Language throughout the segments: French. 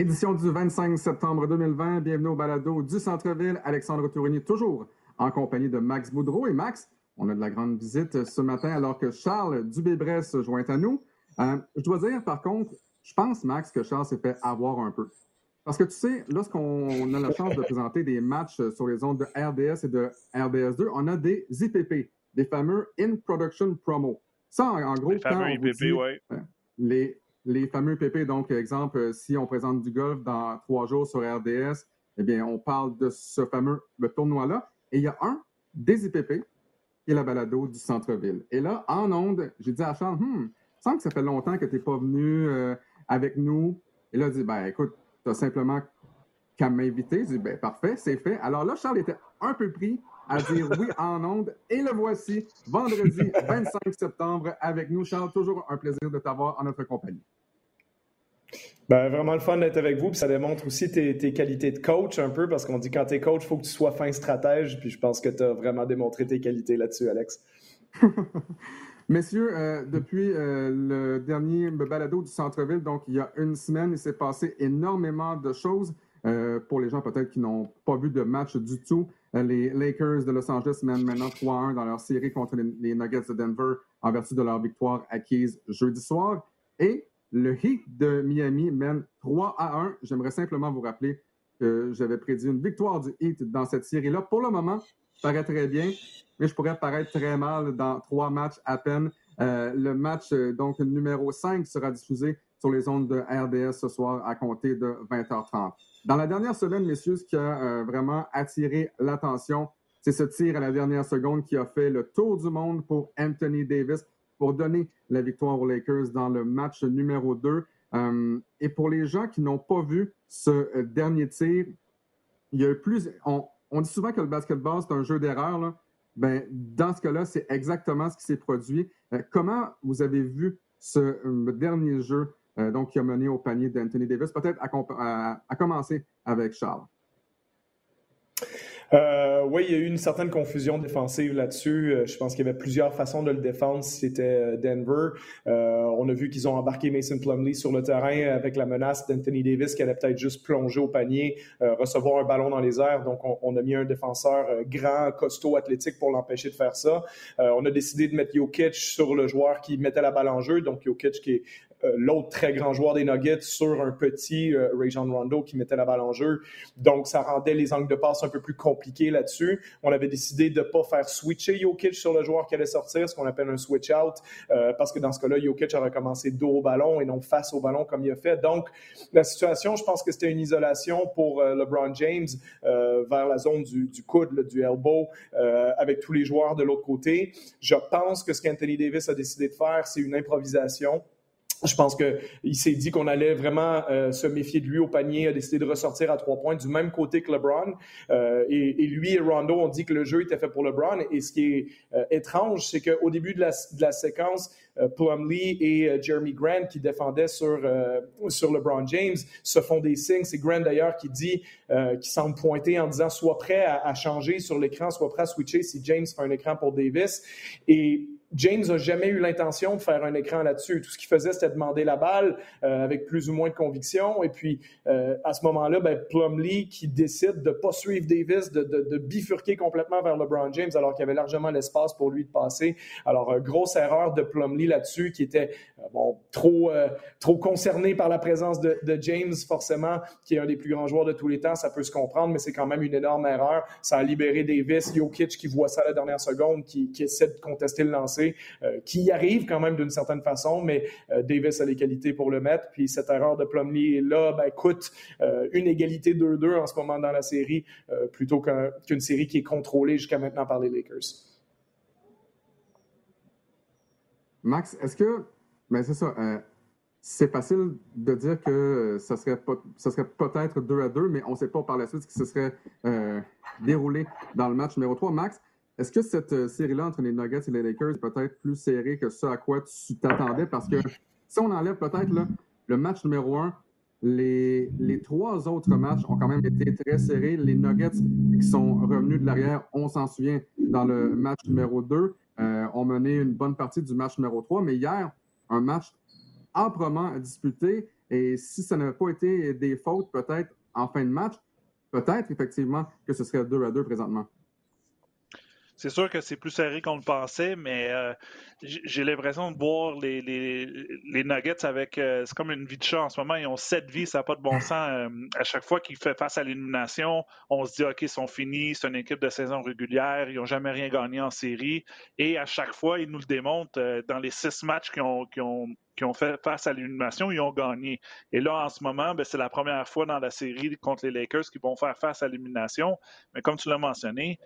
Édition du 25 septembre 2020. Bienvenue au balado du Centre-Ville. Alexandre Tourigny, toujours en compagnie de Max Boudreau. Et Max, on a de la grande visite ce matin alors que Charles Dubé-Bresse se joint à nous. Euh, je dois dire, par contre, je pense, Max, que Charles s'est fait avoir un peu. Parce que tu sais, lorsqu'on a la chance de présenter des matchs sur les ondes de RDS et de RDS2, on a des IPP, des fameux In Production Promo. Ça, en, gros, les fameux IPP. Euh, les, les fameux PP, donc, exemple, euh, si on présente du golf dans trois jours sur RDS, eh bien, on parle de ce fameux tournoi-là. Et il y a un des IPP, qui est la balado du centre-ville. Et là, en onde, j'ai dit à Charles, hum, il que ça fait longtemps que tu n'es pas venu euh, avec nous. Et là, il dit, ben, écoute, tu as simplement qu'à m'inviter. Je dis, ben, parfait, c'est fait. Alors là, Charles était un peu pris à dire oui en onde. Et le voici, vendredi 25 septembre, avec nous. Charles, toujours un plaisir de t'avoir en notre compagnie. Ben, vraiment le fun d'être avec vous. Puis ça démontre aussi tes, qualités de coach un peu, parce qu'on dit quand tu es coach, il faut que tu sois fin stratège. Puis je pense que tu as vraiment démontré tes qualités là-dessus, Alex. Messieurs, euh, depuis euh, le dernier balado du centre-ville, donc il y a une semaine, il s'est passé énormément de choses. Euh, pour les gens peut-être qui n'ont pas vu de match du tout, les Lakers de Los Angeles mènent maintenant 3-1 dans leur série contre les Nuggets de Denver en vertu de leur victoire acquise jeudi soir. Et le Heat de Miami mène 3 à 1. J'aimerais simplement vous rappeler que j'avais prédit une victoire du Heat dans cette série-là. Pour le moment, ça paraît très bien, mais je pourrais paraître très mal dans trois matchs à peine. Euh, le match euh, donc numéro 5 sera diffusé sur les ondes de RDS ce soir à compter de 20h30. Dans la dernière semaine, messieurs, ce qui a euh, vraiment attiré l'attention, c'est ce tir à la dernière seconde qui a fait le tour du monde pour Anthony Davis pour donner la victoire aux Lakers dans le match numéro 2. Euh, et pour les gens qui n'ont pas vu ce euh, dernier tir, il y a plus. On, dit souvent que le basketball, c'est un jeu d'erreur. Ben, dans ce cas-là, c'est exactement ce qui s'est produit. Euh, comment vous avez vu ce dernier jeu donc, qui a mené au panier d'Anthony Davis? Peut-être à commencer avec Charles. Euh, oui, il y a eu une certaine confusion défensive là-dessus. Euh, je pense qu'il y avait plusieurs façons de le défendre si c'était euh, Denver. on a vu qu'ils ont embarqué Mason Plumlee sur le terrain avec la menace d'Anthony Davis qui allait peut-être juste plonger au panier, recevoir un ballon dans les airs. Donc, on, a mis un défenseur grand, costaud, athlétique pour l'empêcher de faire ça. on a décidé de mettre Jokic sur le joueur qui mettait la balle en jeu. Donc, Jokic qui est euh, l'autre très grand joueur des Nuggets sur un petit euh, Ray John Rondo qui mettait la balle en jeu. Donc, ça rendait les angles de passe un peu plus compliqués là-dessus. On avait décidé de ne pas faire switcher Jokic sur le joueur qui allait sortir, ce qu'on appelle un switch out, euh, parce que dans ce cas-là, Jokic aurait commencé dos au ballon et non face au ballon comme il a fait. Donc, la situation, je pense que c'était une isolation pour LeBron James vers la zone du, du coude, du elbow, avec tous les joueurs de l'autre côté. Je pense que ce qu'Anthony Davis a décidé de faire, c'est une improvisation. Je pense qu'il s'est dit qu'on allait vraiment euh, se méfier de lui au panier, a décidé de ressortir à trois points du même côté que LeBron. Euh, et, lui et Rondo ont dit que le jeu était fait pour LeBron. Et ce qui est euh, étrange, c'est qu'au début de la, de la séquence, Plumlee et Jeremy Grant qui défendaient sur, sur LeBron James se font des signes. C'est Grant d'ailleurs qui dit, qui semble pointer en disant soit prêt à, à changer sur l'écran, soit prêt à switcher si James fait un écran pour Davis. Et James n'a jamais eu l'intention de faire un écran là-dessus. Tout ce qu'il faisait, c'était demander la balle euh, avec plus ou moins de conviction. Et puis, euh, à ce moment-là, ben, Plumlee qui décide de ne pas suivre Davis, de, bifurquer complètement vers LeBron James, alors qu'il y avait largement l'espace pour lui de passer. Alors, euh, grosse erreur de Plumlee là-dessus, qui était trop, trop concerné par la présence de, de, James, forcément, qui est un des plus grands joueurs de tous les temps. Ça peut se comprendre, mais c'est quand même une énorme erreur. Ça a libéré Davis, Jokic qui voit ça à la dernière seconde, qui, qui essaie de contester le lancer euh, qui y arrive quand même d'une certaine façon, mais euh, Davis a les qualités pour le mettre. Puis cette erreur de Plumlee là, ben, coûte euh, une égalité 2-2 en ce moment dans la série, plutôt qu'une série qui est contrôlée jusqu'à maintenant par les Lakers. Max, est-ce que, ben c'est ça, c'est facile de dire que ça serait, ça serait peut-être 2 à 2, mais on ne sait pas par la suite ce qui se serait déroulé dans le match numéro 3. Max, est-ce que cette euh, série-là entre les Nuggets et les Lakers est peut-être plus serrée que ce à quoi tu t'attendais? Parce que si on enlève peut-être le match numéro un, les, trois autres matchs ont quand même été très serrés. Les Nuggets qui sont revenus de l'arrière, on s'en souvient, dans le match numéro 2, euh, ont mené une bonne partie du match numéro 3. Mais hier, un match âprement disputé. Et si ça n'avait pas été des fautes, peut-être en fin de match, peut-être effectivement que ce serait 2 à 2 présentement. C'est sûr que c'est plus serré qu'on le pensait, mais euh, j'ai l'impression de voir les, Nuggets avec. Euh, c'est comme une vie de chat en ce moment. Ils ont sept vies, ça n'a pas de bon sens. Euh, à chaque fois qu'ils font face à l'élimination, on se dit OK, ils sont finis, c'est une équipe de saison régulière, ils n'ont jamais rien gagné en série. Et à chaque fois, ils nous le démontrent. dans les six matchs qu'ils ont, ont, ont, fait face à l'élimination, ils ont gagné. Et là, en ce moment, ben, c'est la première fois dans la série contre les Lakers qu'ils vont faire face à l'élimination. Mais comme tu l'as mentionné,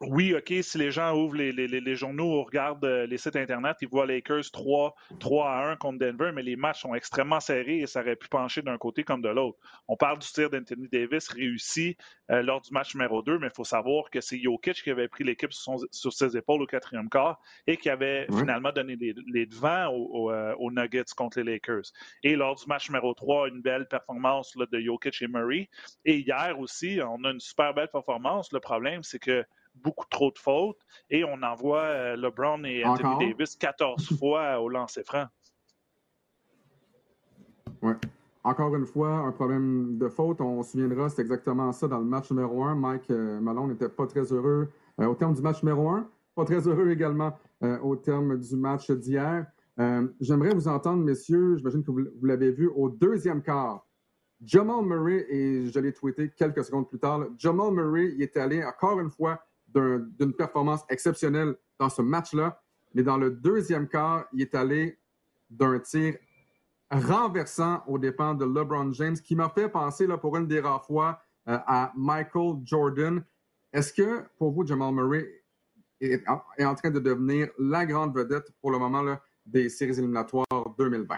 oui, OK, si les gens ouvrent les, les, les journaux ou regardent euh, les sites Internet, ils voient Lakers 3, 3 à 1 contre Denver, mais les matchs sont extrêmement serrés et ça aurait pu pencher d'un côté comme de l'autre. On parle du tir d'Anthony Davis réussi euh, lors du match numéro 2, mais il faut savoir que c'est Jokic qui avait pris l'équipe sur, ses épaules au quatrième quart et qui avait finalement donné les, devants euh, aux, Nuggets contre les Lakers. Et lors du match numéro 3, une belle performance là, de Jokic et Murray. Et hier aussi, on a une super belle performance. Le problème, c'est que beaucoup trop de fautes et on envoie euh, LeBron et Anthony Davis 14 fois au lancer franc. Oui. Encore une fois, un problème de faute. On se souviendra, c'est exactement ça dans le match numéro 1. Mike euh, Malone n'était pas très heureux euh, au terme du match numéro 1. Pas très heureux également au terme du match d'hier. J'aimerais vous entendre, messieurs, j'imagine que vous, vous l'avez vu, au deuxième quart. Jamal Murray, et je l'ai tweeté quelques secondes plus tard, Jamal Murray il est allé encore une fois d'une performance exceptionnelle dans ce match-là. Mais dans le deuxième quart, il est allé d'un tir renversant aux dépens de LeBron James, qui m'a fait penser là, pour une des rares fois euh, à Michael Jordan. Est-ce que pour vous, Jamal Murray est, en train de devenir la grande vedette pour le moment là, des séries éliminatoires 2020?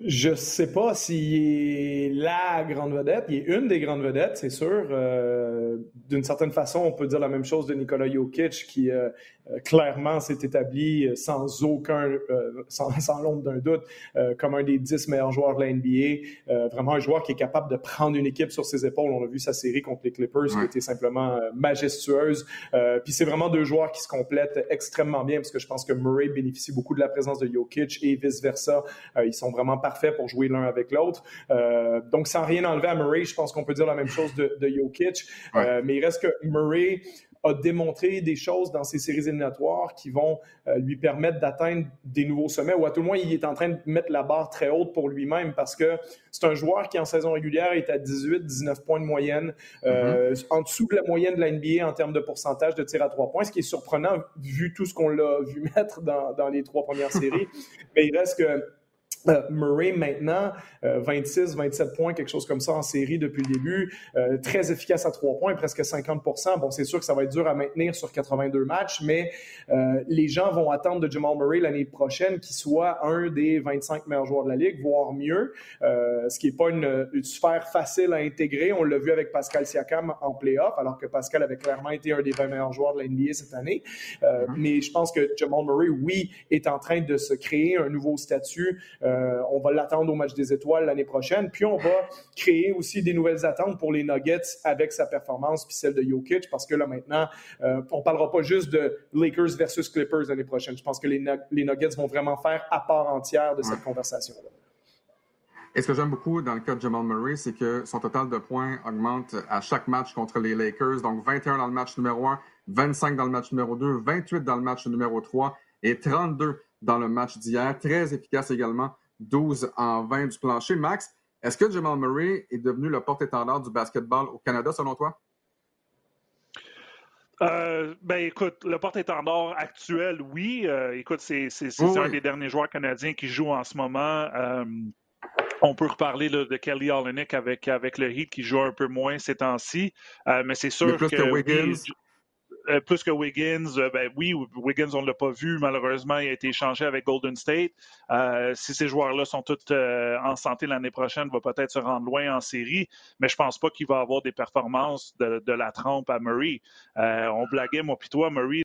Je sais pas s'il est la grande vedette. Il est une des grandes vedettes, c'est sûr. Euh, d'une certaine façon, on peut dire la même chose de Nikola Jokic, qui euh, euh, clairement s'est établi sans aucun, sans, sans l'ombre d'un doute, comme un des dix meilleurs joueurs de la NBA. vraiment un joueur qui est capable de prendre une équipe sur ses épaules. On a vu sa série contre les Clippers, qui était simplement majestueuse. Puis c'est vraiment deux joueurs qui se complètent extrêmement bien, parce que je pense que Murray bénéficie beaucoup de la présence de Jokic et vice versa. ils sont vraiment parfait pour jouer l'un avec l'autre. Euh, donc, sans rien enlever à Murray, je pense qu'on peut dire la même chose de, de Jokic. Euh, mais il reste que Murray a démontré des choses dans ces séries éliminatoires qui vont euh, lui permettre d'atteindre des nouveaux sommets, ou à tout le moins, il est en train de mettre la barre très haute pour lui-même parce que c'est un joueur qui, en saison régulière, est à 18-19 points de moyenne, mm-hmm. en dessous de la moyenne de la NBA en termes de pourcentage de tir à trois points, ce qui est surprenant vu tout ce qu'on l'a vu mettre dans, dans les trois premières séries. Mais il reste que euh, Murray maintenant, 26, euh, 27 points, quelque chose comme ça en série depuis le début, euh, très efficace à trois points, presque 50% Bon, c'est sûr que ça va être dur à maintenir sur 82 matchs, mais les gens vont attendre de Jamal Murray l'année prochaine qu'il soit un des 25 meilleurs joueurs de la ligue, voire mieux, ce qui n'est pas une, sphère facile à intégrer. On l'a vu avec Pascal Siakam en playoff, alors que Pascal avait clairement été un des 20 meilleurs joueurs de la NBA cette année. Mm-hmm. Mais je pense que Jamal Murray, oui, est en train de se créer un nouveau statut. Euh, on va l'attendre au match des étoiles l'année prochaine. Puis on va créer aussi des nouvelles attentes pour les Nuggets avec sa performance puis celle de Jokic parce que là maintenant, euh, on parlera pas juste de Lakers versus Clippers l'année prochaine. Je pense que les, Nuggets vont vraiment faire à part entière de cette conversation-là. Et ce que j'aime beaucoup dans le cas de Jamal Murray, c'est que son total de points augmente à chaque match contre les Lakers. Donc 21 dans le match numéro 1, 25 dans le match numéro 2, 28 dans le match numéro 3 et 32 dans le match d'hier. Très efficace également 12 en 20 du plancher. Max, est-ce que Jamal Murray est devenu le porte-étendard du basketball au Canada, selon toi? Euh, ben écoute, le porte-étendard actuel, oui. Euh, écoute, c'est un des derniers joueurs canadiens qui joue en ce moment. Euh, on peut reparler de Kelly Olenek avec, avec le Heat qui joue un peu moins ces temps-ci. mais c'est sûr que. Euh, plus que Wiggins, euh, ben oui, Wiggins, on ne l'a pas vu, malheureusement, il a été échangé avec Golden State. Euh, si ces joueurs-là sont tous en santé l'année prochaine, va peut-être se rendre loin en série, mais je pense pas qu'il va avoir des performances de, la trompe à Murray. on blaguait, moi puis toi, Murray,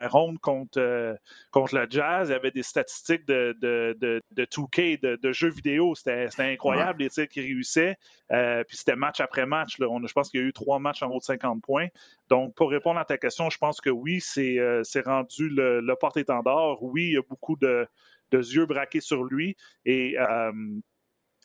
ronde contre, contre le Jazz, il y avait des statistiques de, de, de, de 2K, de, jeux vidéo. C'était incroyable, les tirs qu'il réussissait. puis c'était match après match. Là. je pense qu'il y a eu trois matchs en haut de 50 points. Donc, pour répondre à ta question, je pense que oui, c'est euh, rendu le, le porte-étendard. Oui, il y a beaucoup de, yeux braqués sur lui. Et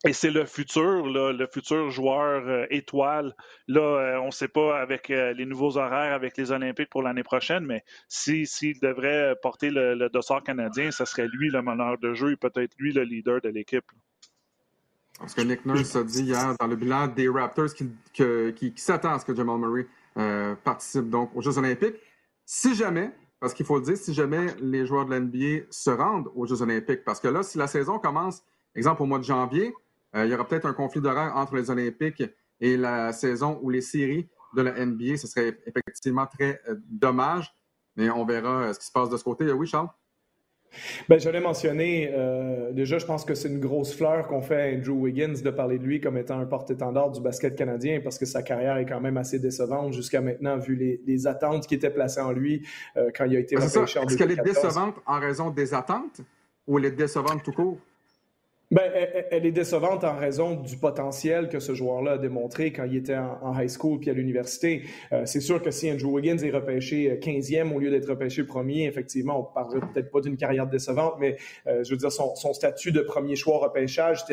et c'est le futur, le futur joueur euh, étoile. Là, euh, on ne sait pas avec euh, les nouveaux horaires, avec les Olympiques pour l'année prochaine, mais s'il devrait porter le, dossard canadien, ce serait lui le meneur de jeu et peut-être lui le leader de l'équipe. Parce que Nick Nurse a dit hier dans le bilan des Raptors qu'il qui, s'attend à ce que Jamal Murray participe donc aux Jeux Olympiques. Si jamais, parce qu'il faut le dire, si jamais les joueurs de l'NBA se rendent aux Jeux Olympiques, parce que là, si la saison commence, exemple au mois de janvier, il y aura peut-être un conflit d'horaire entre les Olympiques et la saison ou les séries de la NBA. Ce serait effectivement très euh, dommage, mais on verra euh, ce qui se passe de ce côté. Oui, Charles? Ben, je l'ai mentionné, déjà, je pense que c'est une grosse fleur qu'on fait à Andrew Wiggins de parler de lui comme étant un porte-étendard du basket canadien parce que sa carrière est quand même assez décevante jusqu'à maintenant, vu les, attentes qui étaient placées en lui quand il a été repêché en Est-ce qu'elle est décevante en raison des attentes ou elle est décevante tout court? Ben, elle, est décevante en raison du potentiel que ce joueur-là a démontré quand il était en, high school puis à l'université. Euh, c'est sûr que si Andrew Wiggins est repêché 15e euh, au lieu d'être repêché premier, effectivement, on parlerait peut-être pas d'une carrière décevante, mais euh, je veux dire, son, son, statut de premier choix repêchage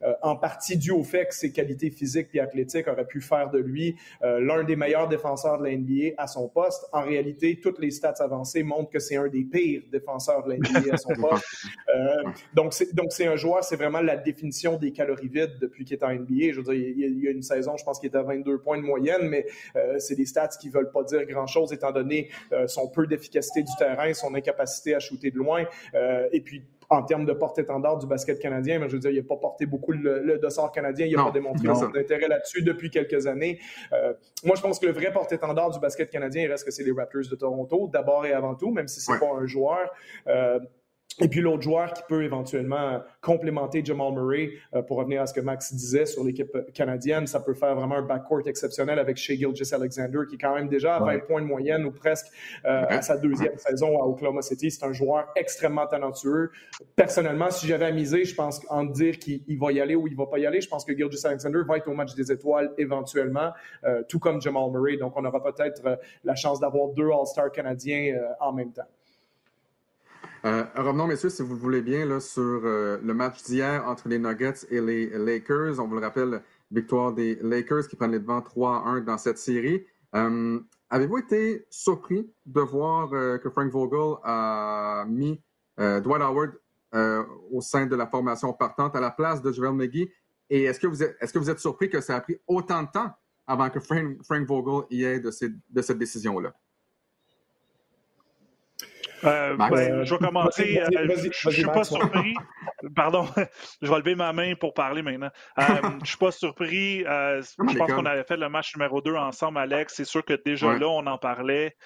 était en partie dû au fait que ses qualités physiques et athlétiques auraient pu faire de lui l'un des meilleurs défenseurs de la NBA à son poste. En réalité, toutes les stats avancées montrent que c'est un des pires défenseurs de la NBA à son poste. donc, c'est un joueur, c'est vraiment la définition des calories vides depuis qu'il est en NBA. Je veux dire, il y a une saison, je pense qu'il était à 22 points de moyenne, mais euh, c'est des stats qui ne veulent pas dire grand-chose étant donné euh, son peu d'efficacité du terrain, son incapacité à shooter de loin. Euh, et puis, en termes de porte-étendard du basket canadien, mais je veux dire, il n'a pas porté beaucoup le, dossard canadien, il n'a pas démontré son intérêt là-dessus depuis quelques années. moi, je pense que le vrai porte-étendard du basket canadien, il reste que c'est les Raptors de Toronto, d'abord et avant tout, même si c'est n'est pas un joueur. Et puis l'autre joueur qui peut éventuellement complémenter Jamal Murray, euh, pour revenir à ce que Max disait sur l'équipe canadienne, ça peut faire vraiment un backcourt exceptionnel avec Shea Gilgis Alexander, qui est quand même déjà à 20 points de moyenne ou presque euh, à sa deuxième saison à Oklahoma City. C'est un joueur extrêmement talentueux. Personnellement, si j'avais à miser, je pense en dire qu'il va y aller ou il va pas y aller, je pense que Gilgis Alexander va être au match des étoiles éventuellement, euh, tout comme Jamal Murray. Donc on aura peut-être la chance d'avoir deux All-Stars canadiens en même temps. Euh, revenons, messieurs, si vous le voulez bien, sur euh, le match d'hier entre les Nuggets et les Lakers. On vous le rappelle, victoire des Lakers qui prennent les devants 3-1 dans cette série. Euh, avez-vous été surpris de voir que Frank Vogel a mis Dwight Howard au sein de la formation partante à la place de Joel McGee? Et est-ce que, vous êtes, que vous êtes surpris que ça a pris autant de temps avant que Frank, Vogel y ait de, de cette décision-là? Euh, ben, je vais commencer. Euh, je ne suis pas surpris. Pardon, je vais lever ma main pour parler maintenant. Euh, je ne suis pas surpris. je pense qu'on avait fait le match numéro 2 ensemble, Alex. C'est sûr que déjà là, on en parlait,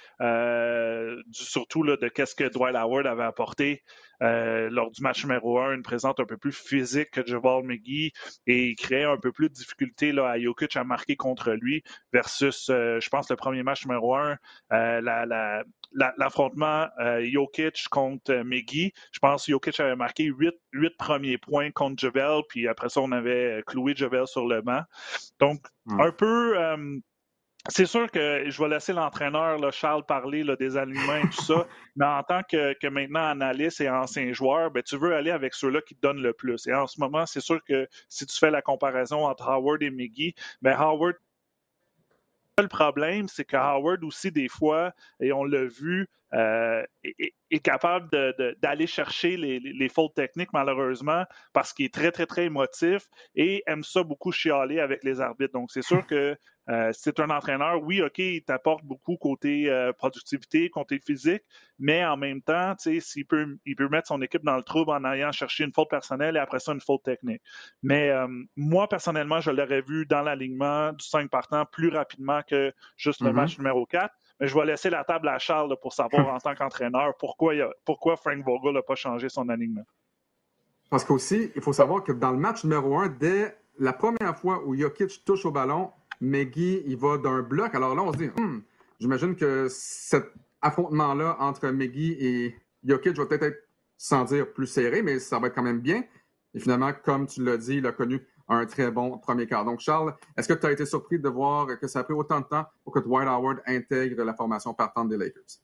surtout là, de qu'est-ce que Dwight Howard avait apporté. Lors du match numéro 1, une présence un peu plus physique que Javal McGee et il créait un peu plus de difficulté là, à Jokic à marquer contre lui versus, je pense, le premier match numéro 1, la, la, l'affrontement euh, Jokic contre euh, McGee. Je pense que Jokic avait marqué huit, premiers points contre Javel, puis après ça, on avait cloué Javel sur le banc. Donc, hmm. un peu. Euh, c'est sûr que je vais laisser l'entraîneur Charles parler des aliments et tout ça, mais en tant que, maintenant analyste et ancien joueur, ben, tu veux aller avec ceux-là qui te donnent le plus. Et en ce moment, c'est sûr que si tu fais la comparaison entre Howard et McGee, ben Howard le problème, c'est que Howard aussi, des fois, et on l'a vu, euh, est, capable d'aller chercher les, les, fautes techniques, malheureusement, parce qu'il est très, très, très émotif et aime ça beaucoup chialer avec les arbitres. Donc, c'est sûr que euh, c'est un entraîneur, oui, OK, il t'apporte beaucoup côté euh, productivité, côté physique, mais en même temps, s'il peut, il peut mettre son équipe dans le trouble en allant chercher une faute personnelle et après ça, une faute technique. Mais euh, moi, personnellement, je l'aurais vu dans l'alignement du 5 partant plus rapidement que juste le mm-hmm. match numéro 4. Mais je vais laisser la table à Charles pour savoir en tant qu'entraîneur pourquoi, pourquoi Frank Vogel n'a pas changé son alignement. Parce qu'aussi, il faut savoir que dans le match numéro 1, dès la première fois où Jokic touche au ballon, McGee, il va d'un bloc. Alors là, on se dit, hmm, j'imagine que cet affrontement-là entre McGee et Jokic va peut-être être, sans dire plus serré, mais ça va être quand même bien. Et finalement, comme tu l'as dit, il a connu un très bon premier quart. Donc, Charles, est-ce que tu as été surpris de voir que ça a pris autant de temps pour que Dwight Howard intègre la formation partante des Lakers?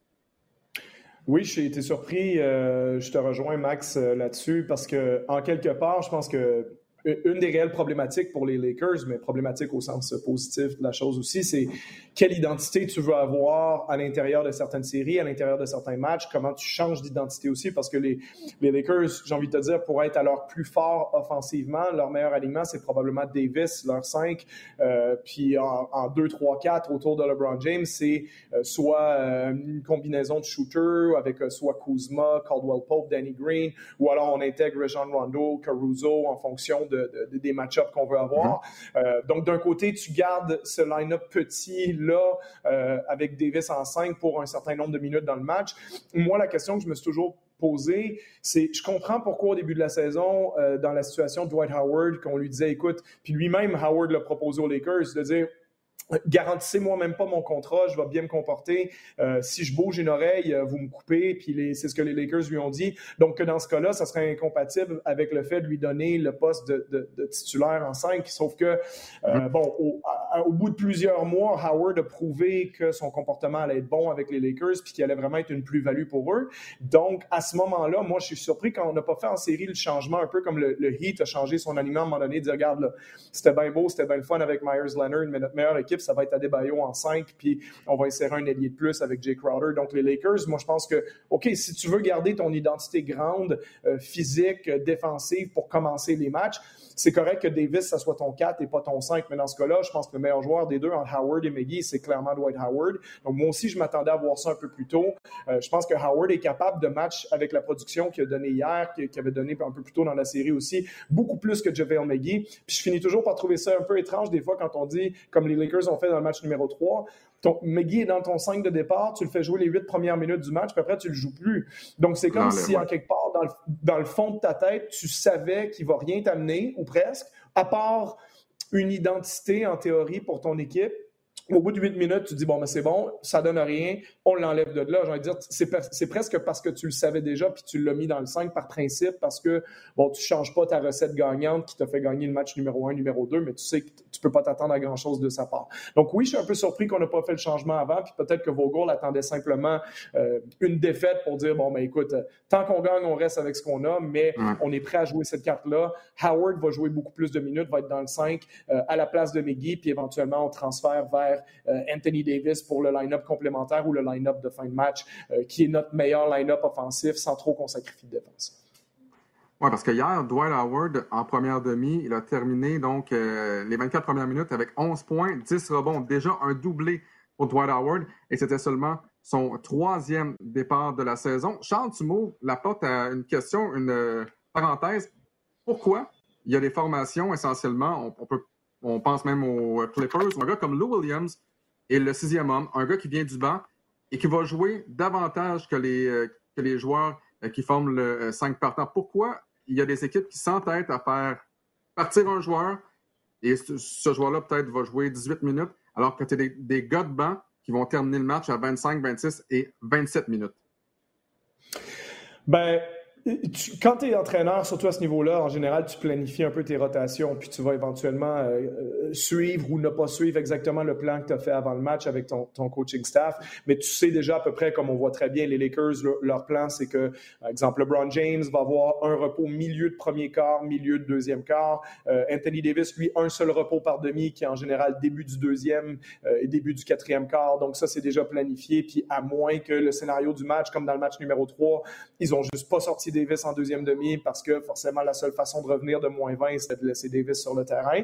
Oui, j'ai été surpris. je te rejoins, Max, là-dessus, parce que, en quelque part, je pense que une des réelles problématiques pour les Lakers, mais problématique au sens positif de la chose aussi, c'est quelle identité tu veux avoir à l'intérieur de certaines séries, à l'intérieur de certains matchs, comment tu changes d'identité aussi, parce que les, Lakers, j'ai envie de te dire, pour être à leur plus fort offensivement, leur meilleur aliment, c'est probablement Davis, leur 5, euh, puis en, 2, 3, 4 autour de LeBron James, c'est euh, soit euh, une combinaison de shooters avec soit Kuzma, Caldwell Pope, Danny Green, ou alors on intègre Jean Rondo, Caruso en fonction des match-ups qu'on veut avoir. Mm-hmm. donc d'un côté, tu gardes ce line-up petit là euh, avec Davis en 5 pour un certain nombre de minutes dans le match. Moi, la question que je me suis toujours posée, c'est je comprends pourquoi au début de la saison, euh, dans la situation de Dwight Howard, qu'on lui disait, écoute, puis lui-même, Howard l'a proposé aux Lakers, de dire, garantissez-moi même pas mon contrat, je vais bien me comporter. Euh, si je bouge une oreille, euh, vous me coupez. Puis c'est ce que les Lakers lui ont dit. Donc dans ce cas-là, ça serait incompatible avec le fait de lui donner le poste de, titulaire en 5. Sauf que, euh, mm-hmm. bon, au, bout de plusieurs mois, Howard a prouvé que son comportement allait être bon avec les Lakers puis qu'il allait vraiment être une plus-value pour eux. Donc à ce moment-là, moi, je suis surpris quand on n'a pas fait en série le changement, un peu comme le, Heat a changé son aliment à un moment donné, de dire, regarde, c'était bien beau, c'était bien le fun avec Myers Leonard, mais notre meilleure équipe, ça va être Adebayo en 5, puis on va insérer un ailier de plus avec Jay Crowder. Donc, les Lakers, moi, je pense que, OK, si tu veux garder ton identité grande, euh, physique, défensive pour commencer les matchs, c'est correct que Davis, ça soit ton 4 et pas ton 5, mais dans ce cas-là, je pense que le meilleur joueur des deux entre Howard et McGee, c'est clairement Dwight Howard. Donc, moi aussi, je m'attendais à voir ça un peu plus tôt. Euh, je pense que Howard est capable de match avec la production qu'il a donnée hier, qu'il avait donné un peu plus tôt dans la série aussi, beaucoup plus que JaVale McGee. Puis je finis toujours par trouver ça un peu étrange des fois quand on dit, comme les Lakers ont fait dans le match numéro 3, ton, McGee est dans ton 5 de départ, tu le fais jouer les 8 premières minutes du match, puis après, tu le joues plus. Donc, c'est comme si, en quelque part, dans le, dans le, fond de ta tête, tu savais qu'il va rien t'amener, ou presque, à part une identité en théorie pour ton équipe, au bout de huit minutes, tu dis, bon, mais c'est bon, ça donne rien, on l'enlève de là. J'ai envie de dire, c'est, presque parce que tu le savais déjà, puis tu l'as mis dans le 5 par principe, parce que, bon, tu ne changes pas ta recette gagnante qui t'a fait gagner le match numéro 1, numéro 2, mais tu sais que tu ne peux pas t'attendre à grand-chose de sa part. Donc oui, je suis un peu surpris qu'on n'a pas fait le changement avant, puis peut-être que Vogel attendait simplement euh, une défaite pour dire, bon, mais écoute, tant qu'on gagne, on reste avec ce qu'on a, mais on est prêt à jouer cette carte-là. Howard va jouer beaucoup plus de minutes, va être dans le 5 euh, à la place de McGee, puis éventuellement, on transfère vers euh, Anthony Davis pour le line-up complémentaire ou le line-up de fin de match, euh, qui est notre meilleur line-up offensif sans trop qu'on sacrifie de défense. Oui, parce que hier, Dwight Howard, en première demi, il a terminé donc euh, les 24 premières minutes avec 11 points, 10 rebonds, déjà un doublé pour Dwight Howard, et c'était seulement son troisième départ de la saison. Charles tu la porte à une question, une parenthèse. Pourquoi il y a des formations essentiellement, on, peut on pense même aux Clippers, un gars comme Lou Williams est le sixième homme, un gars qui vient du banc et qui va jouer davantage que les, euh, que les joueurs euh, qui forment le 5 euh, partant. Pourquoi il y a des équipes qui s'entêtent à faire partir un joueur et ce, joueur-là peut-être va jouer 18 minutes alors que tu as des, des gars de banc qui vont terminer le match à 25, 26 et 27 minutes? Ben, quand tu es entraîneur, surtout à ce niveau-là, en général, tu planifies un peu tes rotations, puis tu vas éventuellement euh, euh, suivre ou ne pas suivre exactement le plan que tu as fait avant le match avec ton, coaching staff. Mais tu sais déjà à peu près, comme on voit très bien, les Lakers, leur, plan, c'est que, par exemple, LeBron James va avoir un repos milieu de premier quart, milieu de deuxième quart. Euh, Anthony Davis, lui, un seul repos par demi, qui est en général début du deuxième et début du quatrième quart. Donc ça, c'est déjà planifié. Puis à moins que le scénario du match, comme dans le match numéro 3, ils ont juste pas sorti Davis en deuxième demi parce que forcément, la seule façon de revenir de moins 20, c'était de laisser Davis sur le terrain.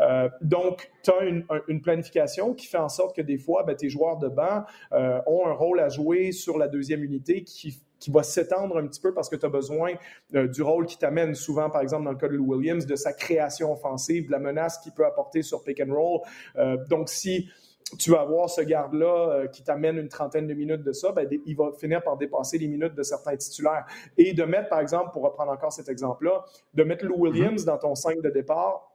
Euh, donc, tu as une, planification qui fait en sorte que des fois, ben, tes joueurs de banc euh, ont un rôle à jouer sur la deuxième unité qui qui va s'étendre un petit peu parce que tu as besoin euh, du rôle qui t'amène souvent, par exemple, dans le cas de Williams, de sa création offensive, de la menace qu'il peut apporter sur pick and roll. donc, si tu vas avoir ce garde-là euh, qui t'amène une trentaine de minutes de ça, ben, il va finir par dépasser les minutes de certains titulaires. Et de mettre, par exemple, pour reprendre encore cet exemple-là, de mettre Lou Williams mm-hmm. dans ton 5 de départ,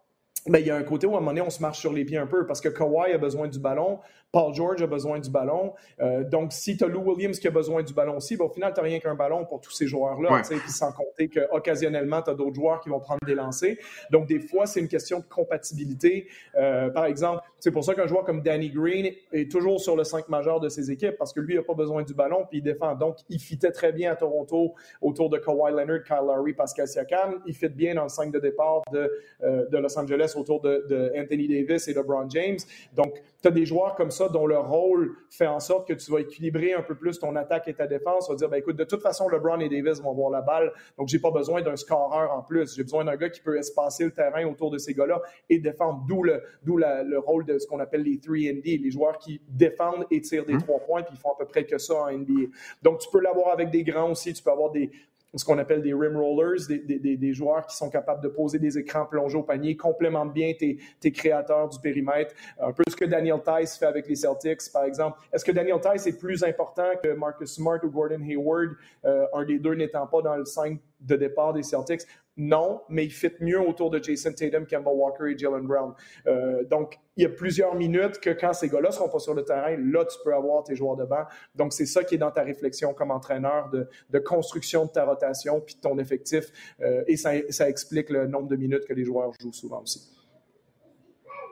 ben, il y a un côté où à un moment donné, on se marche sur les pieds un peu parce que Kawhi a besoin du ballon, Paul George a besoin du ballon. Euh, donc, si tu as Lou Williams qui a besoin du ballon aussi, ben, au final, tu n'as rien qu'un ballon pour tous ces joueurs-là. Puis sans compter qu'occasionnellement, tu as d'autres joueurs qui vont prendre des lancers. Donc, des fois, c'est une question de compatibilité. Euh, par exemple, c'est pour ça qu'un joueur comme Danny Green est toujours sur le 5 majeur de ses équipes parce que lui, il n'a pas besoin du ballon puis il défend. Donc, il fitait très bien à Toronto autour de Kawhi Leonard, Kyle Lowry, Pascal Siakam. Il fit bien dans le 5 de départ de, euh, de Los Angeles autour de, de Anthony Davis et LeBron James. Donc, tu as des joueurs comme ça dont le rôle fait en sorte que tu vas équilibrer un peu plus ton attaque et ta défense. Tu vas dire, ben, écoute, de toute façon, LeBron et Davis vont avoir la balle, donc j'ai pas besoin d'un scoreur en plus. J'ai besoin d'un gars qui peut espacer le terrain autour de ces gars-là et défendre, d'où le, d'où le rôle de ce qu'on appelle les 3D, les joueurs qui défendent et tirent des hum. trois points, puis ils font à peu près que ça en NBA. Donc, tu peux l'avoir avec des grands aussi, tu peux avoir des, ce qu'on appelle des rim rollers, des, joueurs qui sont capables de poser des écrans plongés au panier, complémentent bien tes, créateurs du périmètre. Un peu ce que Daniel Tice fait avec les Celtics, par exemple. Est-ce que Daniel Tice est plus important que Marcus Smart ou Gordon Hayward, euh, un des deux n'étant pas dans le 5 de départ des Celtics? Non, mais il fit mieux autour de Jason Tatum, Kemba Walker et Jalen Brown. Euh, donc, il y a plusieurs minutes que quand ces gars-là seront pas sur le terrain, là, tu peux avoir tes joueurs de banc. Donc, c'est ça qui est dans ta réflexion comme entraîneur de, construction de ta rotation puis de ton effectif. Euh, et ça, explique le nombre de minutes que les joueurs jouent souvent aussi.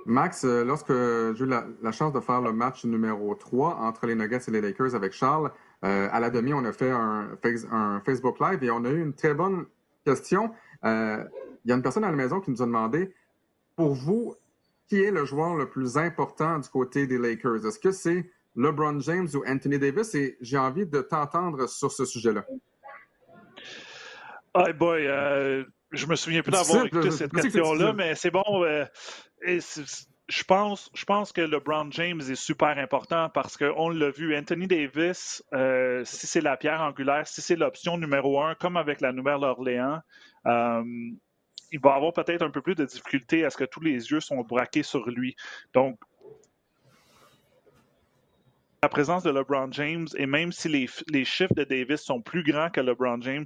Max, euh, lorsque j'ai eu la, chance de faire le match numéro 3 entre les Nuggets et les Lakers avec Charles, à la demi, on a fait un Facebook Live et on a eu une très bonne question. Euh, il y a une personne à la maison qui nous a demandé, pour vous, qui est le joueur le plus important du côté des Lakers? Est-ce que c'est LeBron James ou Anthony Davis? Et j'ai envie de t'entendre sur ce sujet-là. Hey boy, euh, je me souviens plus d'avoir écouté cette question-là, mais c'est bon. Euh, je pense, je pense que LeBron James est super important parce qu'on l'a vu, Anthony Davis, si c'est la pierre angulaire, si c'est l'option numéro un, comme avec la Nouvelle-Orléans, euh, il va avoir peut-être un peu plus de difficulté à ce que tous les yeux sont braqués sur lui. Donc, la présence de LeBron James, et même si les, les chiffres de Davis sont plus grands que LeBron James,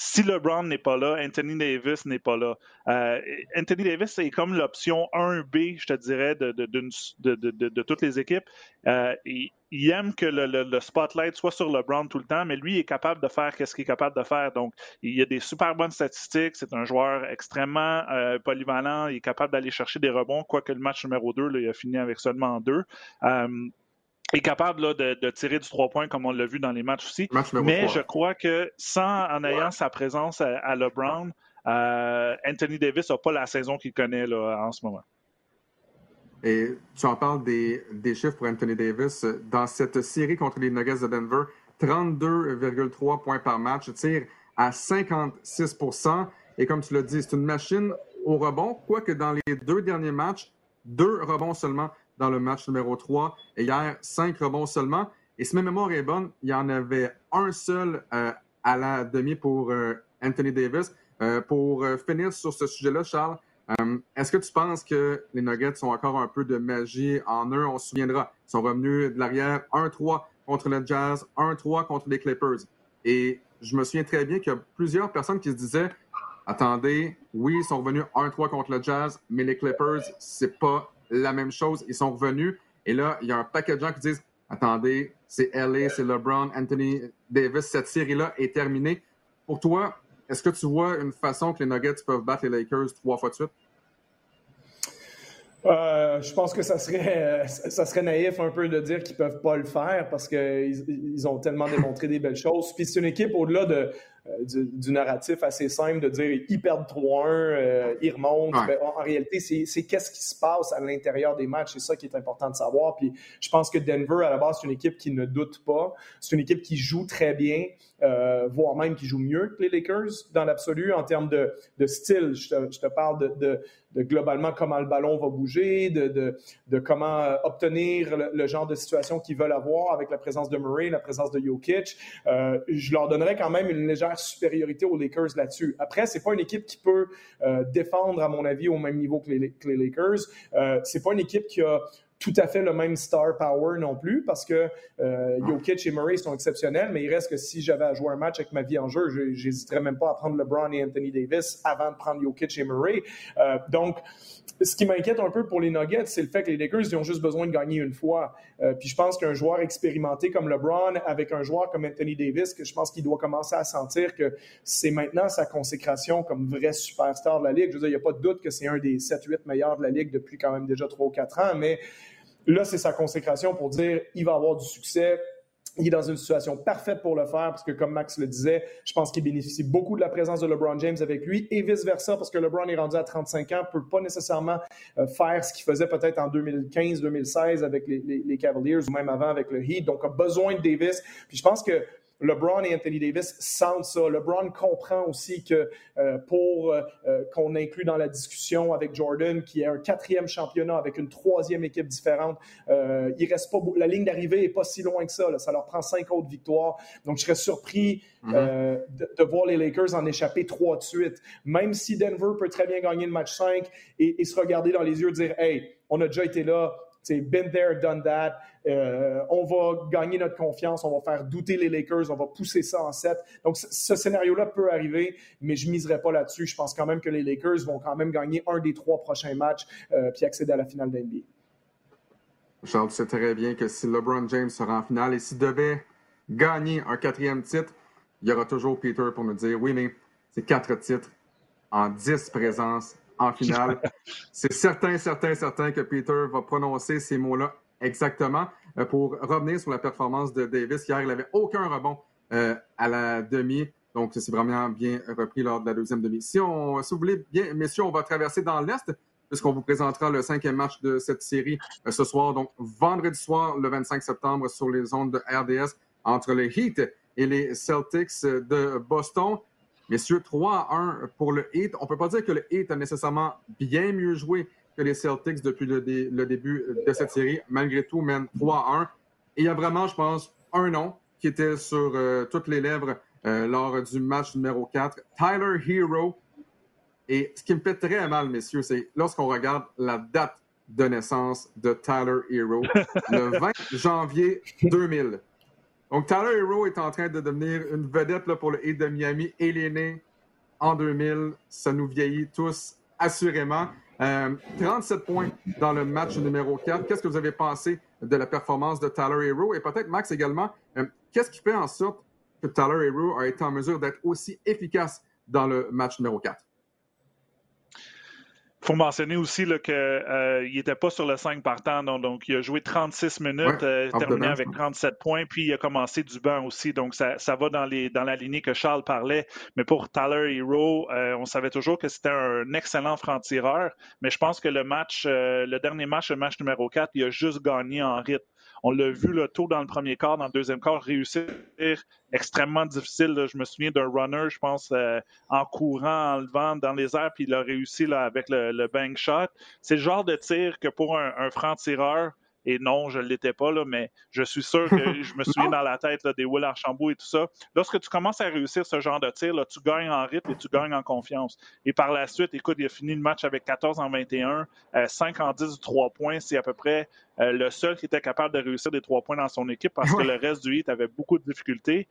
si LeBron n'est pas là, Anthony Davis n'est pas là. Euh, Anthony Davis est comme l'option 1B, je te dirais, de, toutes les équipes. Euh, il, aime que le, spotlight soit sur LeBron tout le temps, mais lui est capable de faire ce qu'il est capable de faire. Donc, il a des super bonnes statistiques. C'est un joueur extrêmement euh, polyvalent. Il est capable d'aller chercher des rebonds, quoique le match numéro 2, il a fini avec seulement deux est capable de, tirer du trois points comme on l'a vu dans les matchs aussi. mais je crois que sans en ayant sa présence à, LeBron, euh, Anthony Davis n'a pas la saison qu'il connaît là, en ce moment. Et tu en parles des, chiffres pour Anthony Davis. Dans cette série contre les Nuggets de Denver, 32,3 points par match, tire à 56% Et comme tu l'as dit, c'est une machine au rebond, quoique dans les deux derniers matchs, deux rebonds seulement dans le match numéro 3. Et hier, cinq rebonds seulement. Et si ma mémoire est bonne, il y en avait un seul euh, à la demi pour euh, Anthony Davis. Euh, pour finir sur ce sujet-là, Charles, est-ce que tu penses que les Nuggets ont encore un peu de magie en eux? On se souviendra, ils sont revenus de l'arrière 1-3 contre le Jazz, 1-3 contre les Clippers. Et je me souviens très bien qu'il y a plusieurs personnes qui se disaient Attendez, oui, ils sont revenus 1-3 contre le Jazz, mais les Clippers, c'est pas la même chose. Ils sont revenus. Et là, il y a un paquet de gens qui disent Attendez, c'est LA, c'est LeBron, Anthony Davis. Cette série-là est terminée. Pour toi, est-ce que tu vois une façon que les Nuggets peuvent battre les Lakers trois fois de suite? Euh, je pense que ça serait, ça serait naïf un peu de dire qu'ils ne peuvent pas le faire parce qu'ils ils ont tellement démontré des belles choses. Puis c'est une équipe au-delà de, euh, du, narratif assez simple de dire ils perdent 3-1, euh, ils remontent. Ben, en, réalité, c'est qu'est-ce qui se passe à l'intérieur des matchs. C'est ça qui est important de savoir. Puis je pense que Denver, à la base, c'est une équipe qui ne doute pas. C'est une équipe qui joue très bien, euh, voire même qui joue mieux que les Lakers dans l'absolu en termes de, de style. Je te, je te parle de, de, de, globalement comment le ballon va bouger, de, de comment obtenir le, genre de situation qu'ils veulent avoir avec la présence de Murray, la présence de Jokic. je leur donnerais quand même une légère supériorité aux Lakers là-dessus. Après, c'est pas une équipe qui peut euh, défendre, à mon avis, au même niveau que les, Lakers. Euh, c'est pas une équipe qui a tout à fait le même star power non plus parce que euh, Jokic et Murray sont exceptionnels, mais il reste que si j'avais à jouer un match avec ma vie en jeu, j'hésiterais même pas à prendre LeBron et Anthony Davis avant de prendre Jokic et Murray. Euh, donc, ce qui m'inquiète un peu pour les Nuggets, c'est le fait que les Lakers ils ont juste besoin de gagner une fois. Euh, puis je pense qu'un joueur expérimenté comme LeBron avec un joueur comme Anthony Davis, que je pense qu'il doit commencer à sentir que c'est maintenant sa consécration comme vrai superstar de la Ligue. Je veux dire, il n'y a pas de doute que c'est un des 7-8 meilleurs de la Ligue depuis quand même déjà 3 ou 4 ans, mais là, c'est sa consécration pour dire il va avoir du succès, il est dans une situation parfaite pour le faire parce que, comme Max le disait, je pense qu'il bénéficie beaucoup de la présence de LeBron James avec lui et vice-versa parce que LeBron est rendu à 35 ans, peut pas nécessairement euh, faire ce qu'il faisait peut-être en 2015-2016 avec les, Cavaliers ou même avant avec le Heat. Donc, a besoin de Davis. Puis je pense que LeBron et Anthony Davis sentent ça. LeBron comprend aussi que euh, pour euh, euh, qu'on inclue dans la discussion avec Jordan, qui est un quatrième championnat avec une troisième équipe différente, il reste pas la ligne d'arrivée est pas si loin que ça. Ça leur prend cinq autres victoires. Donc je serais surpris mm-hmm. de, voir les Lakers en échapper trois de suite. Même si Denver peut très bien gagner le match 5 et, et se regarder dans les yeux et dire Hey, on a déjà été là, been there, done that. Euh, on va gagner notre confiance, on va faire douter les Lakers, on va pousser ça en 7. Donc, ce scénario-là peut arriver, mais je ne miserai pas là-dessus. Je pense quand même que les Lakers vont quand même gagner un des trois prochains matchs euh, puis accéder à la finale d'NBA. Charles, tu sais très bien que si LeBron James sera en finale et s'il devait gagner un quatrième titre, il y aura toujours Peter pour nous dire oui, mais c'est quatre titres en dix présences en finale. C'est certain, certain, certain que Peter va prononcer ces mots-là exactement. Euh, pour revenir sur la performance de Davis, hier, il n'avait aucun rebond euh, à la demi. Donc, c'est vraiment bien repris lors de la deuxième demi. Si, on, si vous voulez bien, messieurs, on va traverser dans l'Est, puisqu'on vous présentera le cinquième match de cette série euh, ce soir. Donc, vendredi soir, le 25 septembre, sur les ondes de RDS, entre les Heat et les Celtics de Boston. Messieurs, 3 à 1 pour le Heat. On ne peut pas dire que le Heat a nécessairement bien mieux joué que les Celtics depuis le, début de cette série. Malgré tout, mène 3 à 1. Et il y a vraiment, je pense, un nom qui était sur euh, toutes les lèvres euh, lors du match numéro 4, Tyler Hero. Et ce qui me fait très mal, messieurs, c'est lorsqu'on regarde la date de naissance de Tyler Hero, le 20 janvier 2000. Donc, Tyler Hero est en train de devenir une vedette là, pour le Heat de Miami et il est né en 2000. Ça nous vieillit tous, assurément. 37 euh, points dans le match numéro 4. Qu'est-ce que vous avez pensé de la performance de Tyler Hero? Et peut-être, Max, également, euh, qu'est-ce qui fait en sorte que Tyler Hero a été en mesure d'être aussi efficace dans le match numéro 4? Il faut mentionner aussi qu'il euh, n'était pas sur le 5 partant, donc, donc il a joué 36 minutes, euh, terminé avec 37 points, puis il a commencé du banc aussi, donc ça, ça va dans, les, dans la lignée que Charles parlait. Mais pour Tyler Hero, euh, on savait toujours que c'était un excellent franc-tireur, mais je pense que le match, le dernier match, le match numéro 4, il a juste gagné en rythme. On l'a vu le tôt dans le premier quart, dans le deuxième quart, réussir extrêmement difficile. Je me souviens d'un runner, je pense, euh, en courant, en levant dans les airs, puis il a réussi avec le, bank shot. C'est le genre de tir que pour un franc-tireur, et non, je ne l'étais pas, là, mais je suis sûr que je me souviens dans la tête des Will Archambault et tout ça. Lorsque tu commences à réussir ce genre de tir, là, tu gagnes en rythme et tu gagnes en confiance. Et par la suite, écoute, il a fini le match avec 14 en 21, 5 euh, en 10 3 points. C'est à peu près euh, le seul qui était capable de réussir des trois points dans son équipe parce que le reste du hit avait beaucoup de difficultés.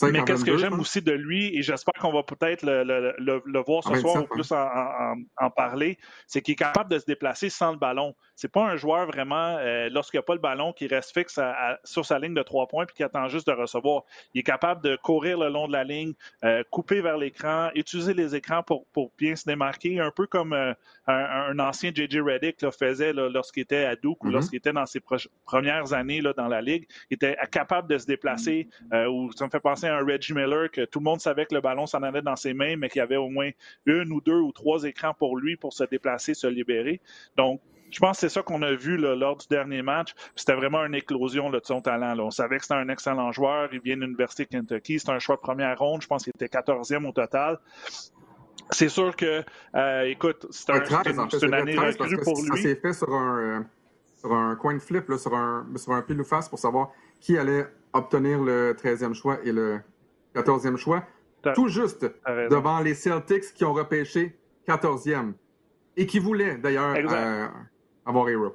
Mais qu'est-ce que j'aime aussi de lui, et j'espère qu'on va peut-être le, voir ce soir ou plus en, parler, c'est qu'il est capable de se déplacer sans le ballon. C'est pas un joueur vraiment, euh, lorsqu'il n'y a pas le ballon, qui reste fixe sur sa ligne de trois points puis qui attend juste de recevoir. Il est capable de courir le long de la ligne, euh, couper vers l'écran, utiliser les écrans pour, bien se démarquer, un peu comme euh, un, ancien J.J. Reddick faisait lorsqu'il était à Duke ou mm-hmm. lorsqu'il était dans ses premières années dans la ligue. Il était capable de se déplacer, ou ça me fait penser un Reggie Miller que tout le monde savait que le ballon s'en allait dans ses mains, mais qu'il y avait au moins une ou deux ou trois écrans pour lui pour se déplacer, se libérer. Donc, je pense que c'est ça qu'on a vu lors du dernier match. C'était vraiment une éclosion de son talent. On savait que c'était un excellent joueur. Il vient de l'Université de Kentucky. C'est un choix de première ronde. Je pense qu'il était 14e au total. C'est sûr que, euh, écoute, c'est un, une, année recrue pour lui. Ça s'est fait sur un, euh, sur un coin de flip, sur un, sur un pile ou face pour savoir qui allait obtenir le 13e choix et le 14e choix, tout juste devant les Celtics qui ont repêché 14e et qui voulaient d'ailleurs avoir Hero.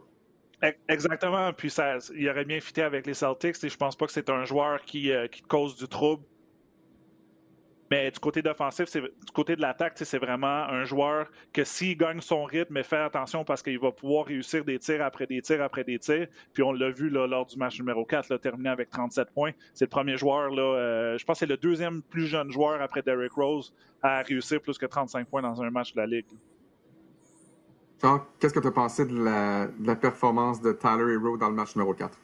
Exactement. Puis ça, il aurait bien fité avec les Celtics. Et je pense pas que c'est un joueur qui, euh, qui cause du trouble. Mais du côté d'offensif, du côté de l'attaque, c'est vraiment un joueur que s'il gagne son rythme, mais fait attention parce qu'il va pouvoir réussir des tirs après des tirs après des tirs. Puis on l'a vu lors du match numéro 4, là, terminé avec 37 points. C'est le premier joueur, euh, je pense que c'est le deuxième plus jeune joueur après Derrick Rose à réussir plus que 35 points dans un match de la Ligue. Qu'est-ce que tu as pensé de la, performance de Tyler Hero dans le match numéro 4?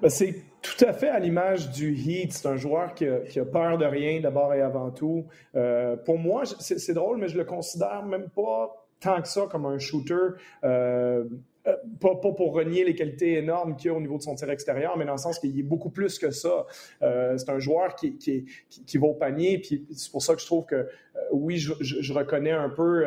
Ben, c'est tout à fait à l'image du Heat. C'est un joueur qui a, peur de rien d'abord et avant tout. Euh, pour moi, c'est drôle, mais je le considère même pas tant que ça comme un shooter. Euh, euh, pas, pour renier les qualités énormes qu'il a au niveau de son tir extérieur, mais dans le sens qu'il est beaucoup plus que ça. C'est un joueur qui, va au panier, puis c'est pour ça que je trouve que oui, je, reconnais un peu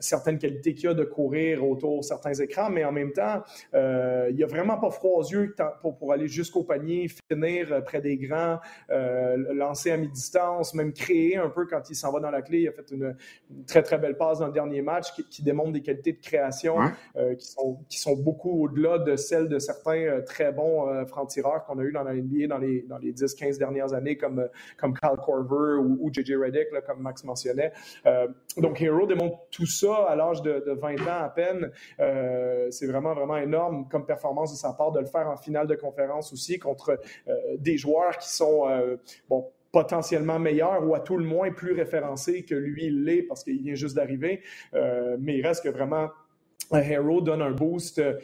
certaines qualités qu'il a de courir autour de certains écrans, mais en même temps, euh, il a vraiment pas froid aux yeux pour, pour aller jusqu'au panier, finir près des grands, lancer à mi-distance, même créer un peu quand il s'en va dans la clé. Il a fait une, très, très belle passe dans le dernier match qui, qui démontre des qualités de création qui, sont, qui sont beaucoup au-delà de celles de certains très bons francs-tireurs qu'on a eu dans la NBA dans les, dans les 10-15 dernières années, comme, comme Kyle Korver ou, ou J.J. Redick, là, comme Max mentionnait. Euh, donc, Hero démontre tout ça à l'âge de, 20 ans à peine. Euh, c'est vraiment, vraiment énorme comme performance de sa part de le faire en finale de conférence aussi contre euh, des joueurs qui sont, bon, potentiellement meilleurs ou à tout le moins plus référencés que lui, il l'est parce qu'il vient juste d'arriver. mais il reste vraiment Hero donne un boost, euh,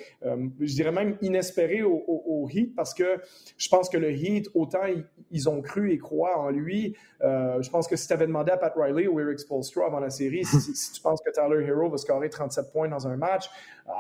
je dirais même inespéré au, Heat parce que je pense que le Heat, autant ils, ont cru et croient en lui, euh, je pense que si tu avais demandé à Pat Riley ou Eric Spolstra avant la série, si, tu penses que Tyler Hero va scorer 37 points dans un match,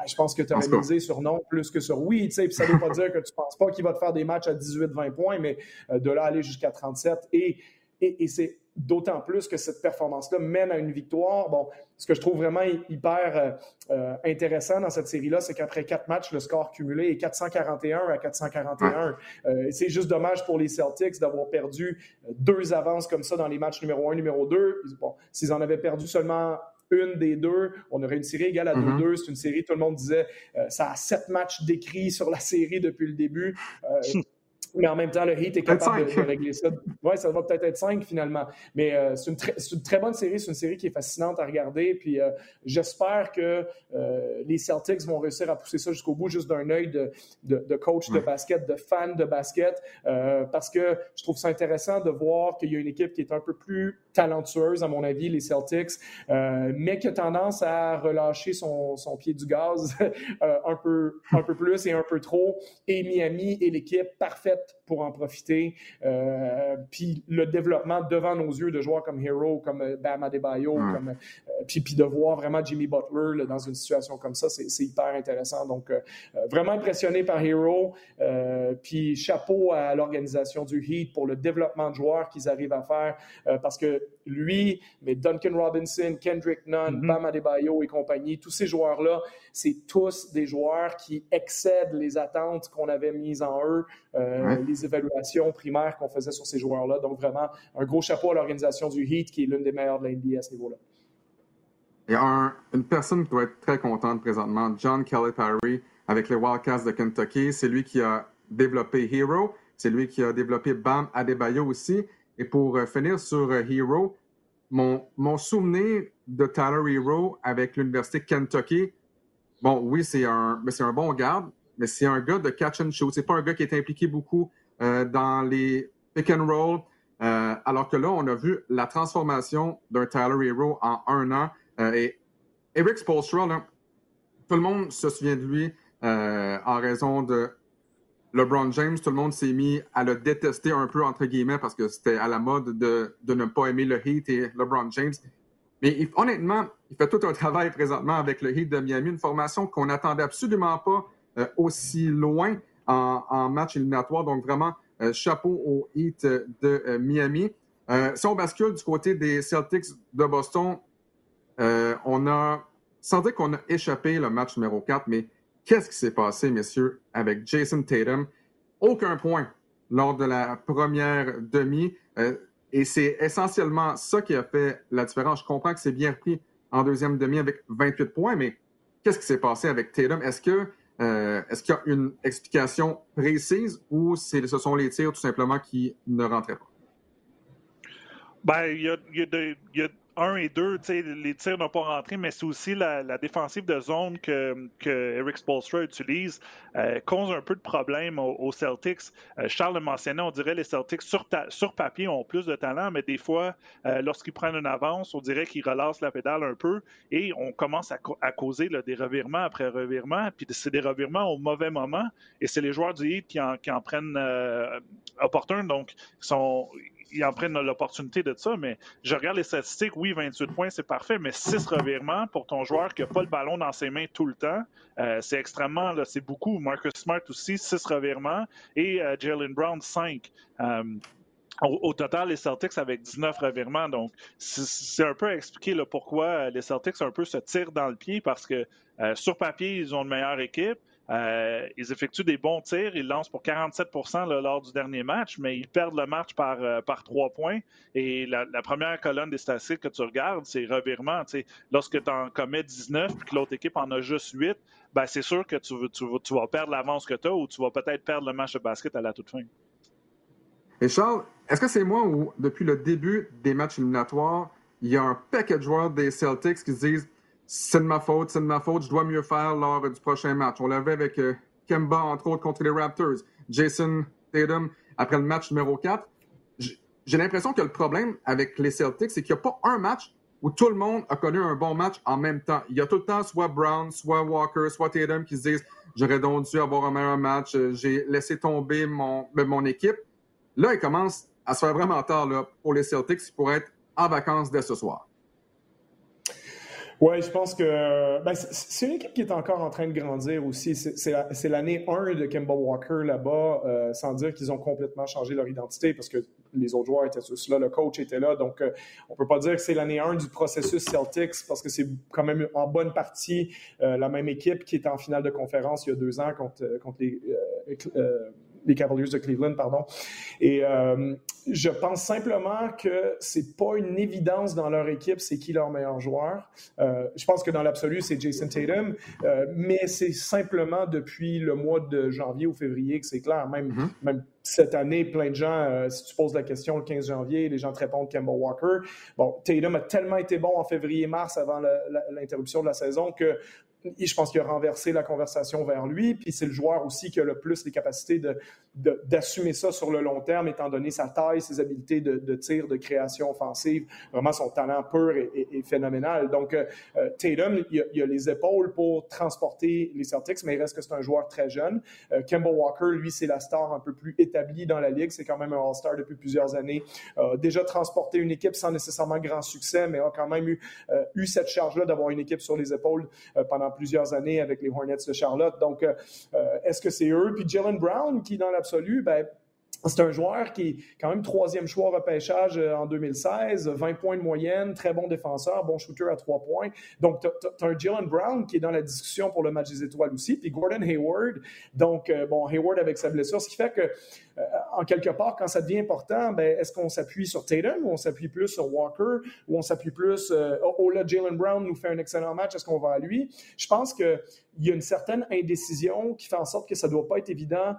je pense que tu aurais misé sur non plus que sur oui. Puis ça ne veut pas dire que tu ne penses pas qu'il va te faire des matchs à 18-20 points, mais euh, de là aller jusqu'à 37 et, et, et c'est D'autant plus que cette performance-là mène à une victoire. Bon, ce que je trouve vraiment hyper euh, euh, intéressant dans cette série-là, c'est qu'après quatre matchs, le score cumulé est 441 à 441. Euh, c'est juste dommage pour les Celtics d'avoir perdu deux avances comme ça dans les matchs numéro un, numéro deux. Bon, s'ils en avaient perdu seulement une des deux, on aurait une série égale à 2-2. Mm-hmm. C'est une série, tout le monde disait, ça a sept matchs décrits sur la série depuis le début. Mais en même temps, le Heat est capable de, régler ça. Oui, ça va peut-être être 5 finalement. Mais euh, c'est une, très bonne série. C'est une série qui est fascinante à regarder. Puis euh, j'espère que euh, les Celtics vont réussir à pousser ça jusqu'au bout, juste d'un œil de, de, coach de basket, de fan de basket. parce que je trouve ça intéressant de voir qu'il y a une équipe qui est un peu plus talentueuse, à mon avis, les Celtics, mais qui a tendance à relâcher son, son pied du gaz un, peu, un peu plus et un peu trop. Et Miami est l'équipe parfaite pour en profiter. Euh, puis le développement devant nos yeux de joueurs comme Hero, comme euh, Bam Adebayo, comme, euh, puis, puis, de voir vraiment Jimmy Butler dans une situation comme ça, c'est hyper intéressant. Donc, vraiment impressionné par Hero. puis chapeau à l'organisation du Heat pour le développement de joueurs qu'ils arrivent à faire parce que lui, mais Duncan Robinson, Kendrick Nunn, mm-hmm. Bam Adebayo et compagnie, tous ces joueurs-là, c'est tous des joueurs qui excèdent les attentes qu'on avait mises en eux, euh, les évaluations primaires qu'on faisait sur ces joueurs-là. Donc, vraiment, un gros chapeau à l'organisation du Heat, qui est l'une des meilleures de la NBA à ce niveau-là. Il y a une personne qui doit être très contente présentement, John Kelly Parry, avec les Wildcats de Kentucky. C'est lui qui a développé Hero. C'est lui qui a développé Bam Adebayo aussi. Et pour euh, finir sur euh, Hero, mon, mon souvenir de Tyler Hero avec l'Université Kentucky, bon, oui, c'est un, c'est un bon garde, mais c'est un gars de catch and shoot. C'est pas un gars qui est impliqué beaucoup euh, dans les pick and roll. alors que là, on a vu la transformation d'un Tyler Hero en un an. et Eric Spolstra, tout le monde se souvient de lui en raison de LeBron James, tout le monde s'est mis à le détester un peu, entre guillemets, parce que c'était à la mode de, ne pas aimer le Heat et LeBron James. Mais honnêtement, il fait tout un travail présentement avec le Heat de Miami, une formation qu'on n'attendait absolument pas euh, aussi loin en, match éliminatoire. Donc vraiment, euh, chapeau au Heat de euh, Miami. si on bascule du côté des Celtics de Boston, on a, sans qu'on a échappé le match numéro 4, mais Qu'est-ce qui s'est passé, messieurs, avec Jason Tatum? Aucun point lors de la première demi. Euh, et c'est essentiellement ça qui a fait la différence. Je comprends que c'est bien repris en deuxième demi avec 28 points, mais qu'est-ce qui s'est passé avec Tatum? Est-ce Euh, est-ce qu'il y a une explication précise ou ce sont les tirs tout simplement qui ne rentraient pas? Ben, il y a, y 1 et 2, les tirs n'ont pas rentré, mais c'est aussi la, défensive de zone que, Eric Spolstra utilise euh, cause un peu de problème aux, Celtics. Euh, Charles le mentionnait, on dirait les Celtics sur, papier ont plus de talent, mais des fois, euh, lorsqu'ils prennent une avance, on dirait qu'ils relancent la pédale un peu et on commence à, causer des revirements après revirements. Puis c'est des revirements au mauvais moment et c'est les joueurs du Heat qui en, qui en prennent opportun. Donc, sont, ils en prennent l'opportunité de ça, mais je regarde les statistiques, oui, 28 points, c'est parfait, mais 6 revirements pour ton joueur qui n'a pas le ballon dans ses mains tout le temps, euh, c'est extrêmement, c'est beaucoup. Marcus Smart aussi, 6 revirements, et euh, Jalen Brown, 5. Euh, au, total, les Celtics avec 19 revirements. Donc, c'est un peu à expliquer pourquoi les Celtics un peu se tirent dans le pied parce que sur papier, ils ont une meilleure équipe. Euh, ils effectuent des bons tirs. Ils lancent pour 47% lors du dernier match, mais ils perdent le match par, euh, trois points. Et la, première colonne des statistiques que tu regardes, c'est revirement. lorsque tu en commets 19 et que l'autre équipe en a juste 8, ben c'est sûr que tu, tu, vas perdre l'avance que tu as ou tu vas peut-être perdre le match de basket à la toute fin. Et Charles, est-ce que c'est moi ou depuis le début des matchs éliminatoires, il y a un paquet de joueurs des Celtics qui se disent c'est de ma faute, c'est de ma faute, je dois mieux faire lors du prochain match. On l'avait avec euh, Kemba, entre autres, contre les Raptors, Jason Tatum, après le match numéro 4. J'ai l'impression que le problème avec les Celtics, c'est qu'il n'y a pas un match où tout le monde a connu un bon match en même temps. Il y a tout le temps soit Brown, soit Walker, soit Tatum qui se disent j'aurais donc dû avoir un meilleur match, euh, j'ai laissé tomber mon, ben, mon équipe. Là, il commence à se faire vraiment tard pour les Celtics pour être en vacances dès ce soir. Oui, je pense que ben, c'est une équipe qui est encore en train de grandir aussi. C'est l'année 1 de Kemba Walker là-bas, euh, sans dire qu'ils ont complètement changé leur identité parce que les autres joueurs étaient tous là, le coach était là. Donc, euh, on peut pas dire que c'est l'année 1 du processus Celtics parce que c'est quand même en bonne partie euh, la même équipe qui était en finale de conférence il y a deux ans contre, contre les les Cavaliers de Cleveland, pardon. Et euh, je pense simplement que c'est pas une évidence dans leur équipe, c'est qui leur meilleur joueur. Euh, je pense que dans l'absolu, c'est Jason Tatum, euh, mais c'est simplement depuis le mois de janvier ou février que c'est clair. Même, mm-hmm. même cette année, plein de gens, si tu poses la question le 15 janvier, les gens te répondent Kemba Walker. Bon, Tatum a tellement été bon en février-mars avant l'interruption de la saison que je pense qu'il a renversé la conversation vers lui. Puis c'est le joueur aussi qui a le plus les capacités d'assumer de, ça sur le long terme, étant donné sa taille, ses habiletés de, tir, de création offensive. Vraiment, son talent pur est, phénoménal. Donc, euh, euh, Tatum, il a, les épaules pour transporter les Celtics, mais il reste que c'est un joueur très jeune. Euh, Kemba Walker, lui, c'est la star un peu plus établie dans la ligue. C'est quand même un All-Star depuis plusieurs années. déjà transporté une équipe sans nécessairement grand succès, mais a quand même eu, eu cette charge-là d'avoir une équipe sur les épaules pendant plusieurs années avec les Hornets de Charlotte. Donc, euh, euh, est-ce que c'est eux? Puis Jalen Brown, qui dans l'absolu, ben, c'est un joueur qui est quand même troisième choix repêchage euh, en 2016, 20 points de moyenne, très bon défenseur, bon shooter à trois points. Donc, tu as, un Jalen Brown qui est dans la discussion pour le match des étoiles aussi, puis Gordon Hayward. Donc, bon, Hayward avec sa blessure, ce qui fait que euh, en quelque part, quand ça devient important, ben, est-ce qu'on s'appuie sur Tatum ou on s'appuie plus sur Walker ou on s'appuie plus, euh, oh, là, Jalen Brown nous fait un excellent match, est-ce qu'on va à lui? Je pense qu'il y a une certaine indécision qui fait en sorte que ça ne doit pas être évident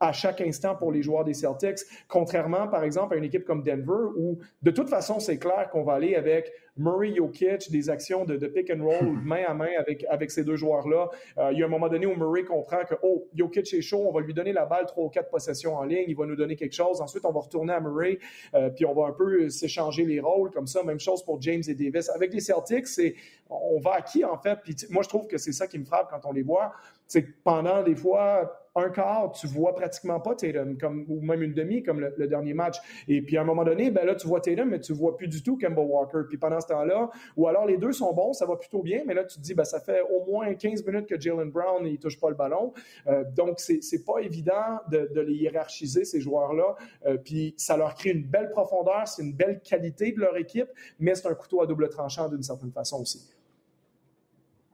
à, chaque instant pour les joueurs des Celtics, contrairement, par exemple, à une équipe comme Denver où, de toute façon, c'est clair qu'on va aller avec Murray Jokic, des actions de, pick and roll main à main avec, avec ces deux joueurs-là. Euh, il y a un moment donné où Murray comprend que, oh, Jokic est chaud, on va lui donner la balle trois ou quatre possessions en ligne, il va nous donner quelque chose. Ensuite, on va retourner à Murray, euh, puis on va un peu s'échanger les rôles comme ça. Même chose pour James et Davis. Avec les Celtics, c'est on va à qui en fait? Puis moi, je trouve que c'est ça qui me frappe quand on les voit. C'est que pendant des fois un quart, tu vois pratiquement pas Tatum, comme, ou même une demi, comme le, dernier match. Et puis à un moment donné, ben là, tu vois Tatum, mais tu vois plus du tout Kemba Walker. Puis pendant ce temps-là, ou alors les deux sont bons, ça va plutôt bien, mais là, tu te dis, ben, ça fait au moins 15 minutes que Jalen Brown, il touche pas le ballon. Euh, donc, c'est, pas évident de, les hiérarchiser, ces joueurs-là. Euh, puis ça leur crée une belle profondeur, c'est une belle qualité de leur équipe, mais c'est un couteau à double tranchant d'une certaine façon aussi.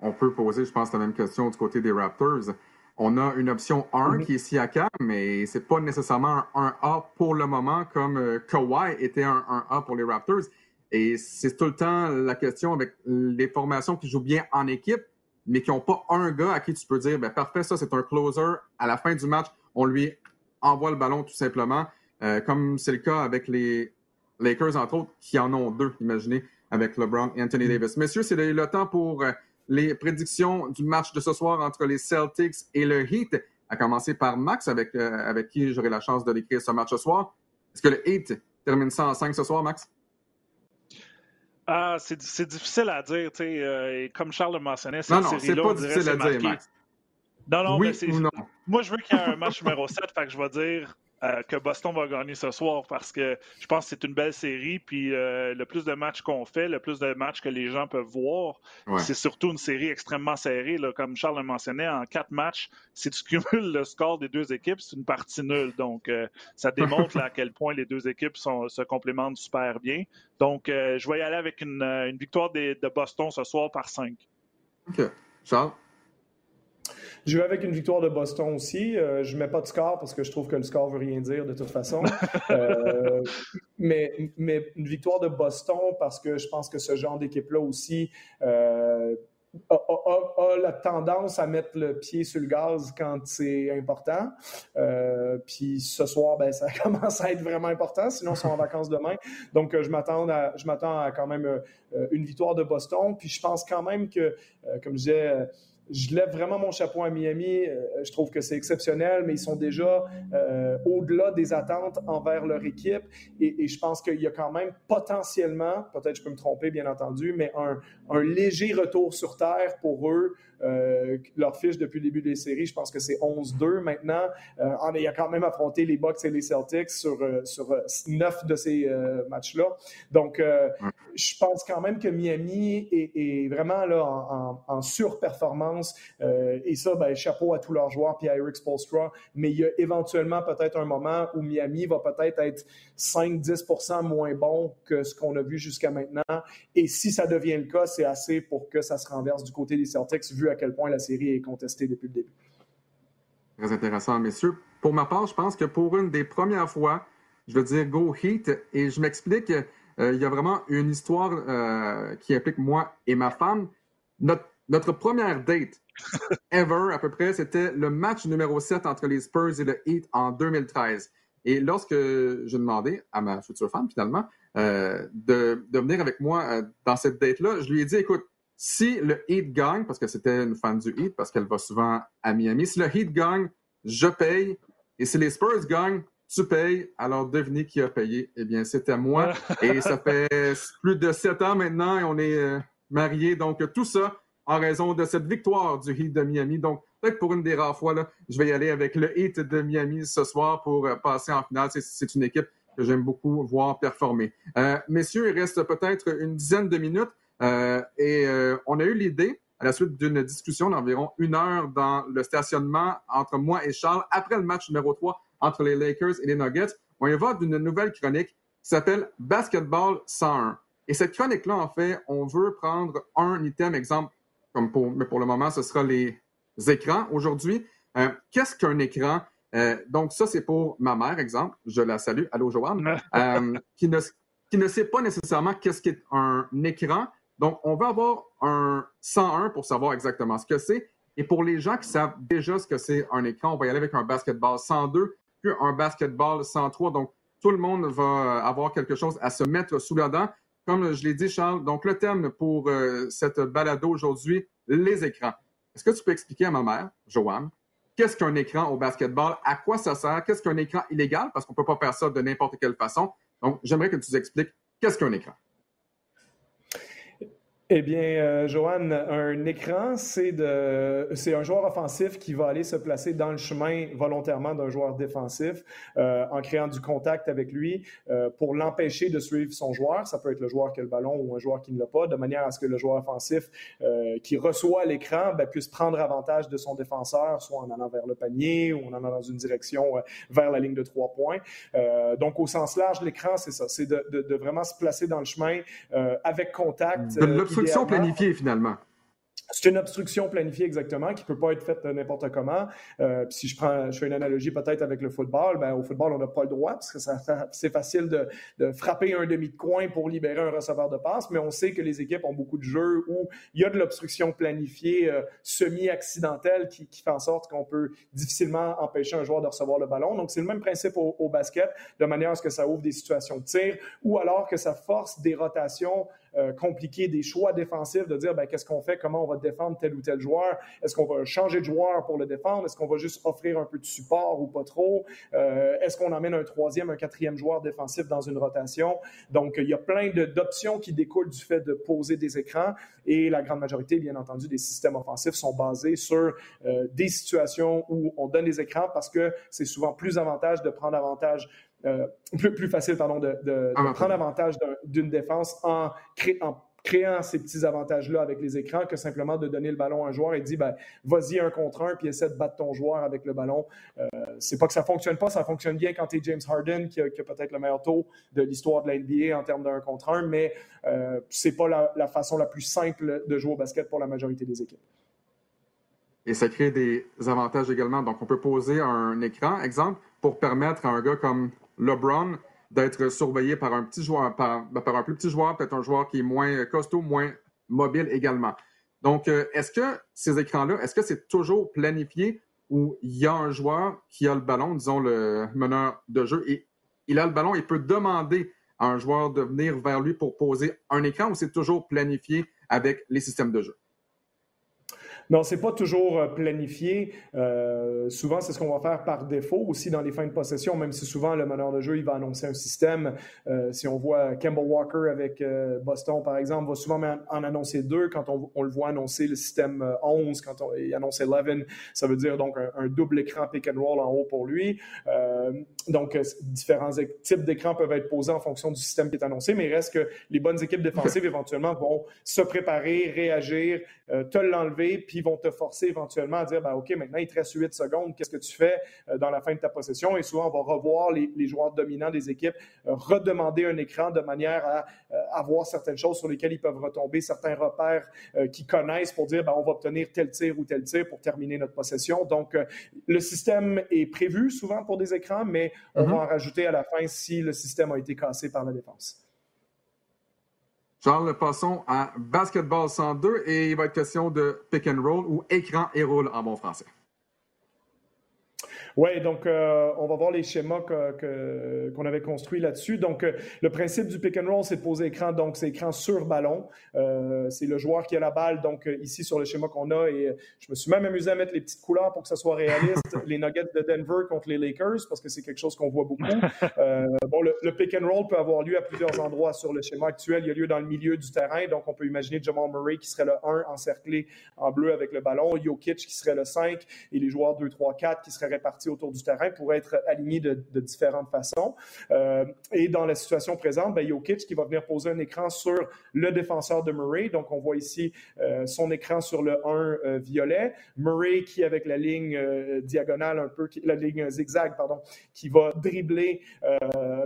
On peut poser, je pense, la même question du côté des Raptors. On a une option 1 mm-hmm. qui est Siakam, mais c'est pas nécessairement un 1A pour le moment comme euh, Kawhi était un 1A pour les Raptors. Et c'est tout le temps la question avec les formations qui jouent bien en équipe. mais qui n'ont pas un gars à qui tu peux dire, ben, parfait, ça, c'est un closer. À la fin du match, on lui envoie le ballon tout simplement, euh, comme c'est le cas avec les Lakers, entre autres, qui en ont deux, imaginez, avec LeBron et Anthony mm. Davis. Messieurs, c'est le, temps pour euh, les prédictions du match de ce soir entre les Celtics et le Heat, à commencer par Max, avec, euh, avec qui j'aurai la chance de décrire ce match ce soir. Est-ce que le Heat termine ça en 5 ce soir, Max? Ah, c'est difficile à dire, tu sais. comme Charles le mentionnait, cette non, non, c'est pas difficile à dire, Max. Non, non, mais c'est. Moi, je veux qu'il y ait un match numéro 7, fait que je vais dire euh, que Boston va gagner ce soir parce que je pense que c'est une belle série. Puis euh, le plus de matchs qu'on fait, le plus de matchs que les gens peuvent voir, c'est surtout une série extrêmement serrée. Là, comme Charles le mentionnait, en quatre matchs, si tu cumules le score des deux équipes, c'est une partie nulle. Donc, euh, ça démontre à quel point les deux équipes se complémentent super bien. Donc, je vais y aller avec une, victoire de Boston ce soir par 5. OK. Charles? Je vais avec une victoire de Boston aussi. Euh, je ne mets pas de score parce que je trouve que le score ne veut rien dire de toute façon. Euh, mais, mais, une victoire de Boston parce que je pense que ce genre d'équipe-là aussi euh, a, la tendance à mettre le pied sur le gaz quand c'est important. puis ce soir, ben, ça commence à être vraiment important, sinon ils sont en vacances demain. Donc je m'attends à, je m'attends à quand même une victoire de Boston. Puis je pense quand même que, comme je disais, je lève vraiment mon chapeau à Miami. Euh, je trouve que c'est exceptionnel, mais ils sont déjà euh, au-delà des attentes envers leur équipe. Et, je pense qu'il y a quand même potentiellement, peut-être je peux me tromper bien entendu, mais un, un léger retour sur terre pour eux euh, leur fiche depuis le début des séries, je pense que c'est 11-2 maintenant. Euh, en ayant quand même affronté les Bucks et les Celtics sur, euh, sur neuf de ces matchs-là. Donc, je pense quand même que Miami est, vraiment là en, en, surperformance. et ça, ben, chapeau à tous leurs joueurs, puis à Eric Spolstra. Mais il y a éventuellement peut-être un moment où Miami va peut-être être 5-10% moins bon que ce qu'on a vu jusqu'à maintenant. Et si ça devient le cas, c'est assez pour que ça se renverse du côté des Celtics, vu à quel point la série est contestée depuis le début. Très intéressant, messieurs. Pour ma part, je pense que pour une des premières fois, je veux dire Go Heat, et je m'explique, euh, il y a vraiment une histoire euh, qui implique moi et ma femme. Notre, notre première date ever, à peu près, c'était le match numéro 7 entre les Spurs et le Heat en 2013. Et lorsque j'ai demandé à ma future femme, finalement, euh, de, de, venir avec moi dans cette date-là, je lui ai dit, écoute, si le Heat gagne, parce que c'était une fan du Heat, parce qu'elle va souvent à Miami, si le Heat gagne, je paye. Et si les Spurs gagnent, tu payes. Alors, devinez qui a payé. Eh bien, c'était moi. Et ça fait plus de sept ans maintenant et on est euh, mariés. Donc, tout ça en raison de cette victoire du Heat de Miami. Donc, peut-être pour une des rares fois, là, je vais y aller avec le Heat de Miami ce soir pour euh, passer en finale. C'est une équipe que j'aime beaucoup voir performer. Euh, messieurs, il reste peut-être une dizaine de minutes. Euh, et euh, on a eu l'idée, à la suite d'une discussion d'environ une heure dans le stationnement entre moi et Charles, après le match numéro 3 entre les Lakers et les Nuggets, on y va d'une nouvelle chronique qui s'appelle Basketball 101. Et cette chronique-là, en fait, on veut prendre un item, exemple, comme pour, mais pour le moment, ce sera les écrans. Aujourd'hui, euh, qu'est-ce qu'un écran? donc, ça, c'est pour ma mère, exemple. Je la salue. Allô, Joanne. qui, ne, qui ne sait pas nécessairement qu'est-ce qu'est un écran, donc, on va avoir un 101 pour savoir exactement ce que c'est. Et pour les gens qui savent déjà ce que c'est un écran, on va y aller avec un basketball 102, puis un basketball 103. Donc, tout le monde va avoir quelque chose à se mettre sous la dent. Comme je l'ai dit, Charles, donc le thème pour euh, cette balado aujourd'hui, les écrans. Est-ce que tu peux expliquer à ma mère, Joanne, qu'est-ce qu'un écran au basketball, à quoi ça sert, qu'est-ce qu'un écran illégal, parce qu'on ne peut pas faire ça de n'importe quelle façon. Donc, j'aimerais que tu expliques qu'est-ce qu'un écran. Eh bien, euh, Joanne, un écran, c'est de, c'est un joueur offensif qui va aller se placer dans le chemin volontairement d'un joueur défensif euh, en créant du contact avec lui euh, pour l'empêcher de suivre son joueur. Ça peut être le joueur qui a le ballon ou un joueur qui ne l'a pas, de manière à ce que le joueur offensif euh, qui reçoit l'écran ben, puisse prendre avantage de son défenseur, soit en allant vers le panier ou en allant dans une direction euh, vers la ligne de trois points. Euh, donc, au sens large, l'écran, c'est ça, c'est de, de, de, vraiment se placer dans le chemin avec contact Instruction planifiée, finalement. C'est une obstruction planifiée exactement qui ne peut pas être faite n'importe comment. Euh, si je prends, je fais une analogie peut-être avec le football, ben, au football, on n'a pas le droit parce que c'est facile de, de, frapper un demi de coin pour libérer un receveur de passe, mais on sait que les équipes ont beaucoup de jeux où il y a de l'obstruction planifiée euh, semi-accidentelle qui, qui, fait en sorte qu'on peut difficilement empêcher un joueur de recevoir le ballon. Donc, c'est le même principe au, au, basket, de manière à ce que ça ouvre des situations de tir ou alors que ça force des rotations euh, compliqué, des choix défensifs, de dire ben, qu'est-ce qu'on fait, comment on va défendre tel ou tel joueur, est-ce qu'on va changer de joueur pour le défendre, est-ce qu'on va juste offrir un peu de support ou pas trop, euh, est-ce qu'on emmène un troisième, un quatrième joueur défensif dans une rotation? Donc, il y a plein d'options qui découlent du fait de poser des écrans et la grande majorité, bien entendu, des systèmes offensifs sont basés sur euh, des situations où on donne des écrans parce que c'est souvent plus avantage de prendre avantage euh, plus, plus, facile pardon, de, de, ah, prendre avantage d'une défense en, en, créant ces petits avantages-là avec les écrans que simplement de donner le ballon à un joueur et dire ben, vas-y un contre un puis essaie de battre ton joueur avec le ballon. Euh, c'est pas que ça fonctionne pas, ça fonctionne bien quand tu es James Harden qui a, peut-être le meilleur taux de l'histoire de la NBA en termes d'un contre un, mais euh, c'est pas la, la, façon la plus simple de jouer au basket pour la majorité des équipes. Et ça crée des avantages également. Donc, on peut poser un écran, exemple, pour permettre à un gars comme LeBron d'être surveillé par un petit joueur, par, ben, par un plus petit joueur, peut-être un joueur qui est moins costaud, moins mobile également. Donc, euh, est-ce que ces écrans-là, est-ce que c'est toujours planifié où il y a un joueur qui a le ballon, disons le meneur de jeu, et il a le ballon, il peut demander à un joueur de venir vers lui pour poser un écran ou c'est toujours planifié avec les systèmes de jeu? Non, c'est pas toujours euh, planifié. Euh, souvent, c'est ce qu'on va faire par défaut aussi dans les fins de possession, même si souvent le meneur de jeu il va annoncer un système. Euh, si on voit Campbell Walker avec euh, Boston, par exemple, va souvent en annoncer deux quand on, on le voit annoncer le système 11, quand on, il annonce 11. Ça veut dire donc un, un, double écran pick and roll en haut pour lui. donc, différents types d'écrans peuvent être posés en fonction du système qui est annoncé, mais il reste que les bonnes équipes défensives éventuellement vont se préparer, réagir, te l'enlever, puis vont te forcer éventuellement à dire, ben, OK, maintenant, il te reste 8 secondes, qu'est-ce que tu fais euh, dans la fin de ta possession? Et souvent, on va revoir les, joueurs dominants des équipes, euh, redemander un écran de manière à euh, avoir certaines choses sur lesquelles ils peuvent retomber, certains repères qu'ils connaissent pour dire, ben, on va obtenir tel tir ou tel tir pour terminer notre possession. Donc, le système est prévu souvent pour des écrans, mais on mm-hmm. va en rajouter à la fin si le système a été cassé par la défense. Charles, passons à Basketball 102 et il va être question de pick and roll ou écran et roll en bon français. Oui, donc euh, on va voir les schémas qu'on avait construits là-dessus. Donc, euh, le principe du pick and roll, c'est de poser écran, donc c'est écran sur ballon. Euh, c'est le joueur qui a la balle, donc ici sur le schéma qu'on a. Et je me suis même amusé à mettre les petites couleurs pour que ça soit réaliste. les Nuggets de Denver contre les Lakers, parce que c'est quelque chose qu'on voit beaucoup. bon, le, pick and roll peut avoir lieu à plusieurs endroits sur le schéma actuel. Il y a lieu dans le milieu du terrain, donc on peut imaginer Jamal Murray qui serait le 1 encerclé en bleu avec le ballon, Jokic qui serait le 5 et les joueurs 2, 3, 4 qui seraient répartis autour du terrain pourraient être alignés de, différentes façons. Euh, et dans la situation présente, ben, Jokic qui va venir poser un écran sur le défenseur de Murray. Donc, on voit ici euh, son écran sur le 1 euh, violet. Murray qui, avec la ligne diagonale un peu, la ligne zigzag, pardon, qui va dribbler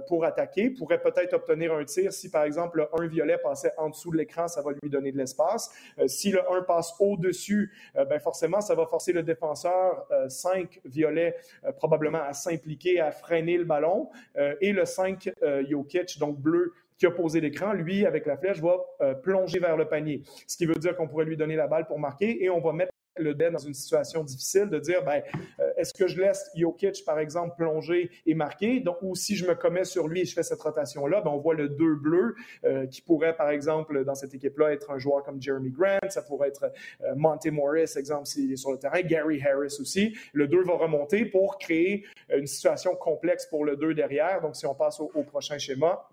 pour attaquer, pourrait peut-être obtenir un tir si, par exemple, le 1 violet passait en dessous de l'écran, ça va lui donner de l'espace. si le 1 passe au-dessus, ben forcément, ça va forcer le défenseur 5 violet probablement à s'impliquer, à freiner le ballon. Euh, et le 5, euh, Jokic, donc bleu, qui a posé l'écran, lui, avec la flèche, va euh, plonger vers le panier. Ce qui veut dire qu'on pourrait lui donner la balle pour marquer et on va mettre le dead dans une situation difficile de dire ben, euh, est-ce que je laisse Jokic, par exemple, plonger et marquer? Ou si je me commets sur lui et je fais cette rotation-là, ben, on voit le 2 bleu euh, qui pourrait, par exemple, dans cette équipe-là, être un joueur comme Jeremy Grant, ça pourrait être euh, Monte Morris, exemple, s'il est sur le terrain, Gary Harris aussi. Le 2 va remonter pour créer une situation complexe pour le 2 derrière. Donc, si on passe au prochain schéma,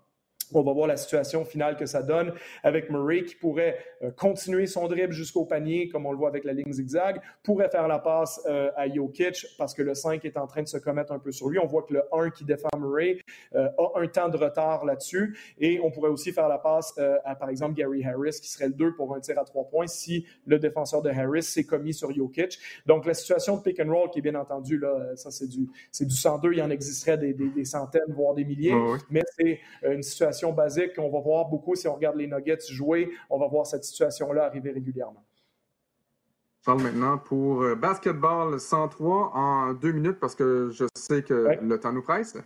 on va voir la situation finale que ça donne avec Murray qui pourrait euh, continuer son dribble jusqu'au panier, comme on le voit avec la ligne zigzag, pourrait faire la passe euh, à Jokic parce que le 5 est en train de se commettre un peu sur lui. On voit que le 1 qui défend Murray euh, a un temps de retard là-dessus et on pourrait aussi faire la passe à, par exemple, Gary Harris qui serait le 2 pour un tir à 3 points si le défenseur de Harris s'est commis sur Jokic. Donc, la situation de pick and roll qui est bien entendu, là, ça c'est du, du 102, il y en existerait des, des, centaines, voire des milliers, mais c'est une situation basique qu'on va voir beaucoup si on regarde les Nuggets jouer. On va voir cette situation-là arriver régulièrement. parle maintenant pour Basketball 103 en deux minutes parce que je sais que le temps nous presse.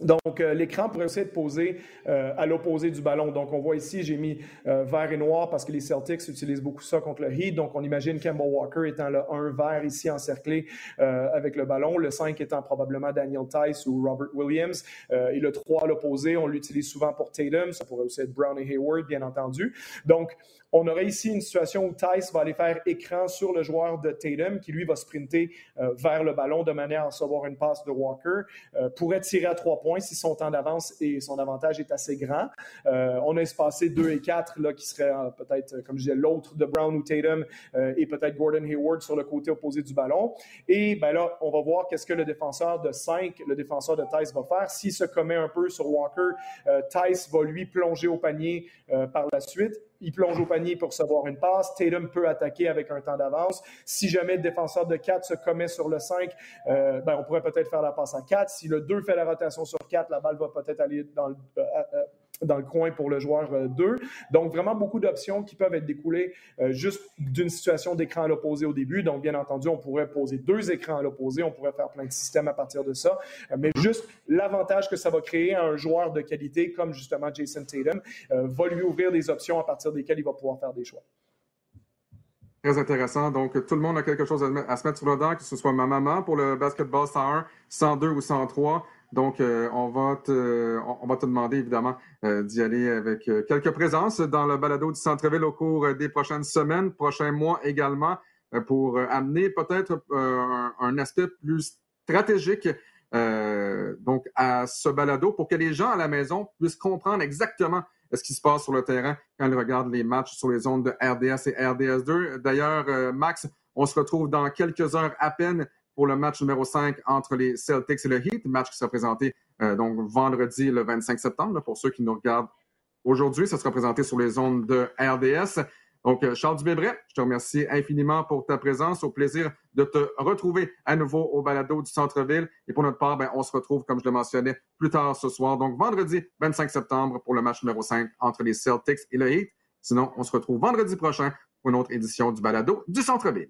Donc, euh, l'écran pourrait aussi être posé euh, à l'opposé du ballon. Donc, on voit ici, j'ai mis euh, vert et noir parce que les Celtics utilisent beaucoup ça contre le Heat. Donc, on imagine Kemba Walker étant le 1 vert ici encerclé avec le ballon, le 5 étant probablement Daniel Tice ou Robert Williams. et le 3 à l'opposé, on l'utilise souvent pour Tatum. Ça pourrait aussi être Brown et Hayward, bien entendu. Donc, on aurait ici une situation où Tice va aller faire écran sur le joueur de Tatum, qui lui va sprinter euh, vers le ballon de manière à recevoir une passe de Walker, euh, pourrait tirer à trois points si son temps d'avance et son avantage est assez grand. Euh, on a espacé 2 et 4, là, qui serait peut-être, comme je disais, l'autre de Brown ou Tatum et peut-être Gordon Hayward sur le côté opposé du ballon. Et ben là, on va voir qu'est-ce que le défenseur de 5, le défenseur de Tice va faire. S'il se commet un peu sur Walker, Tice va lui plonger au panier par la suite il plonge au panier pour recevoir une passe. Tatum peut attaquer avec un temps d'avance. Si jamais le défenseur de 4 se commet sur le 5, euh, ben, on pourrait peut-être faire la passe à 4. Si le 2 fait la rotation sur 4, la balle va peut-être aller dans le, euh, euh, dans le coin pour le joueur 2. Euh, Donc, vraiment beaucoup d'options qui peuvent être découlées euh, juste d'une situation d'écran à l'opposé au début. Donc, bien entendu, on pourrait poser deux écrans à l'opposé, on pourrait faire plein de systèmes à partir de ça. Euh, mais juste l'avantage que ça va créer à un joueur de qualité comme justement Jason Tatum va lui ouvrir des options à partir desquelles il va pouvoir faire des choix. Très intéressant. Donc, tout le monde a quelque chose à, se mettre sur le dent, que ce soit ma maman pour le basketball 101, 102 ou 103. Donc, euh, on, va te, on va te demander évidemment euh, d'y aller avec euh, quelques présences dans le balado du centre-ville au cours des prochaines semaines, prochains mois également, pour amener peut-être un, aspect plus stratégique donc à ce balado pour que les gens à la maison puissent comprendre exactement ce qui se passe sur le terrain quand ils regardent les matchs sur les zones de RDS et RDS2. D'ailleurs, Max, on se retrouve dans quelques heures à peine pour le match numéro 5 entre les Celtics et le Heat, match qui sera présenté euh, donc vendredi le 25 septembre. pour ceux qui nous regardent aujourd'hui, ça sera présenté sur les zones de RDS. Donc, euh, Charles Dubébret, je te remercie infiniment pour ta présence. Au plaisir de te retrouver à nouveau au balado du centre-ville. Et pour notre part, ben, on se retrouve, comme je le mentionnais, plus tard ce soir. Donc, vendredi 25 septembre pour le match numéro 5 entre les Celtics et le Heat. Sinon, on se retrouve vendredi prochain pour une autre édition du balado du centre-ville.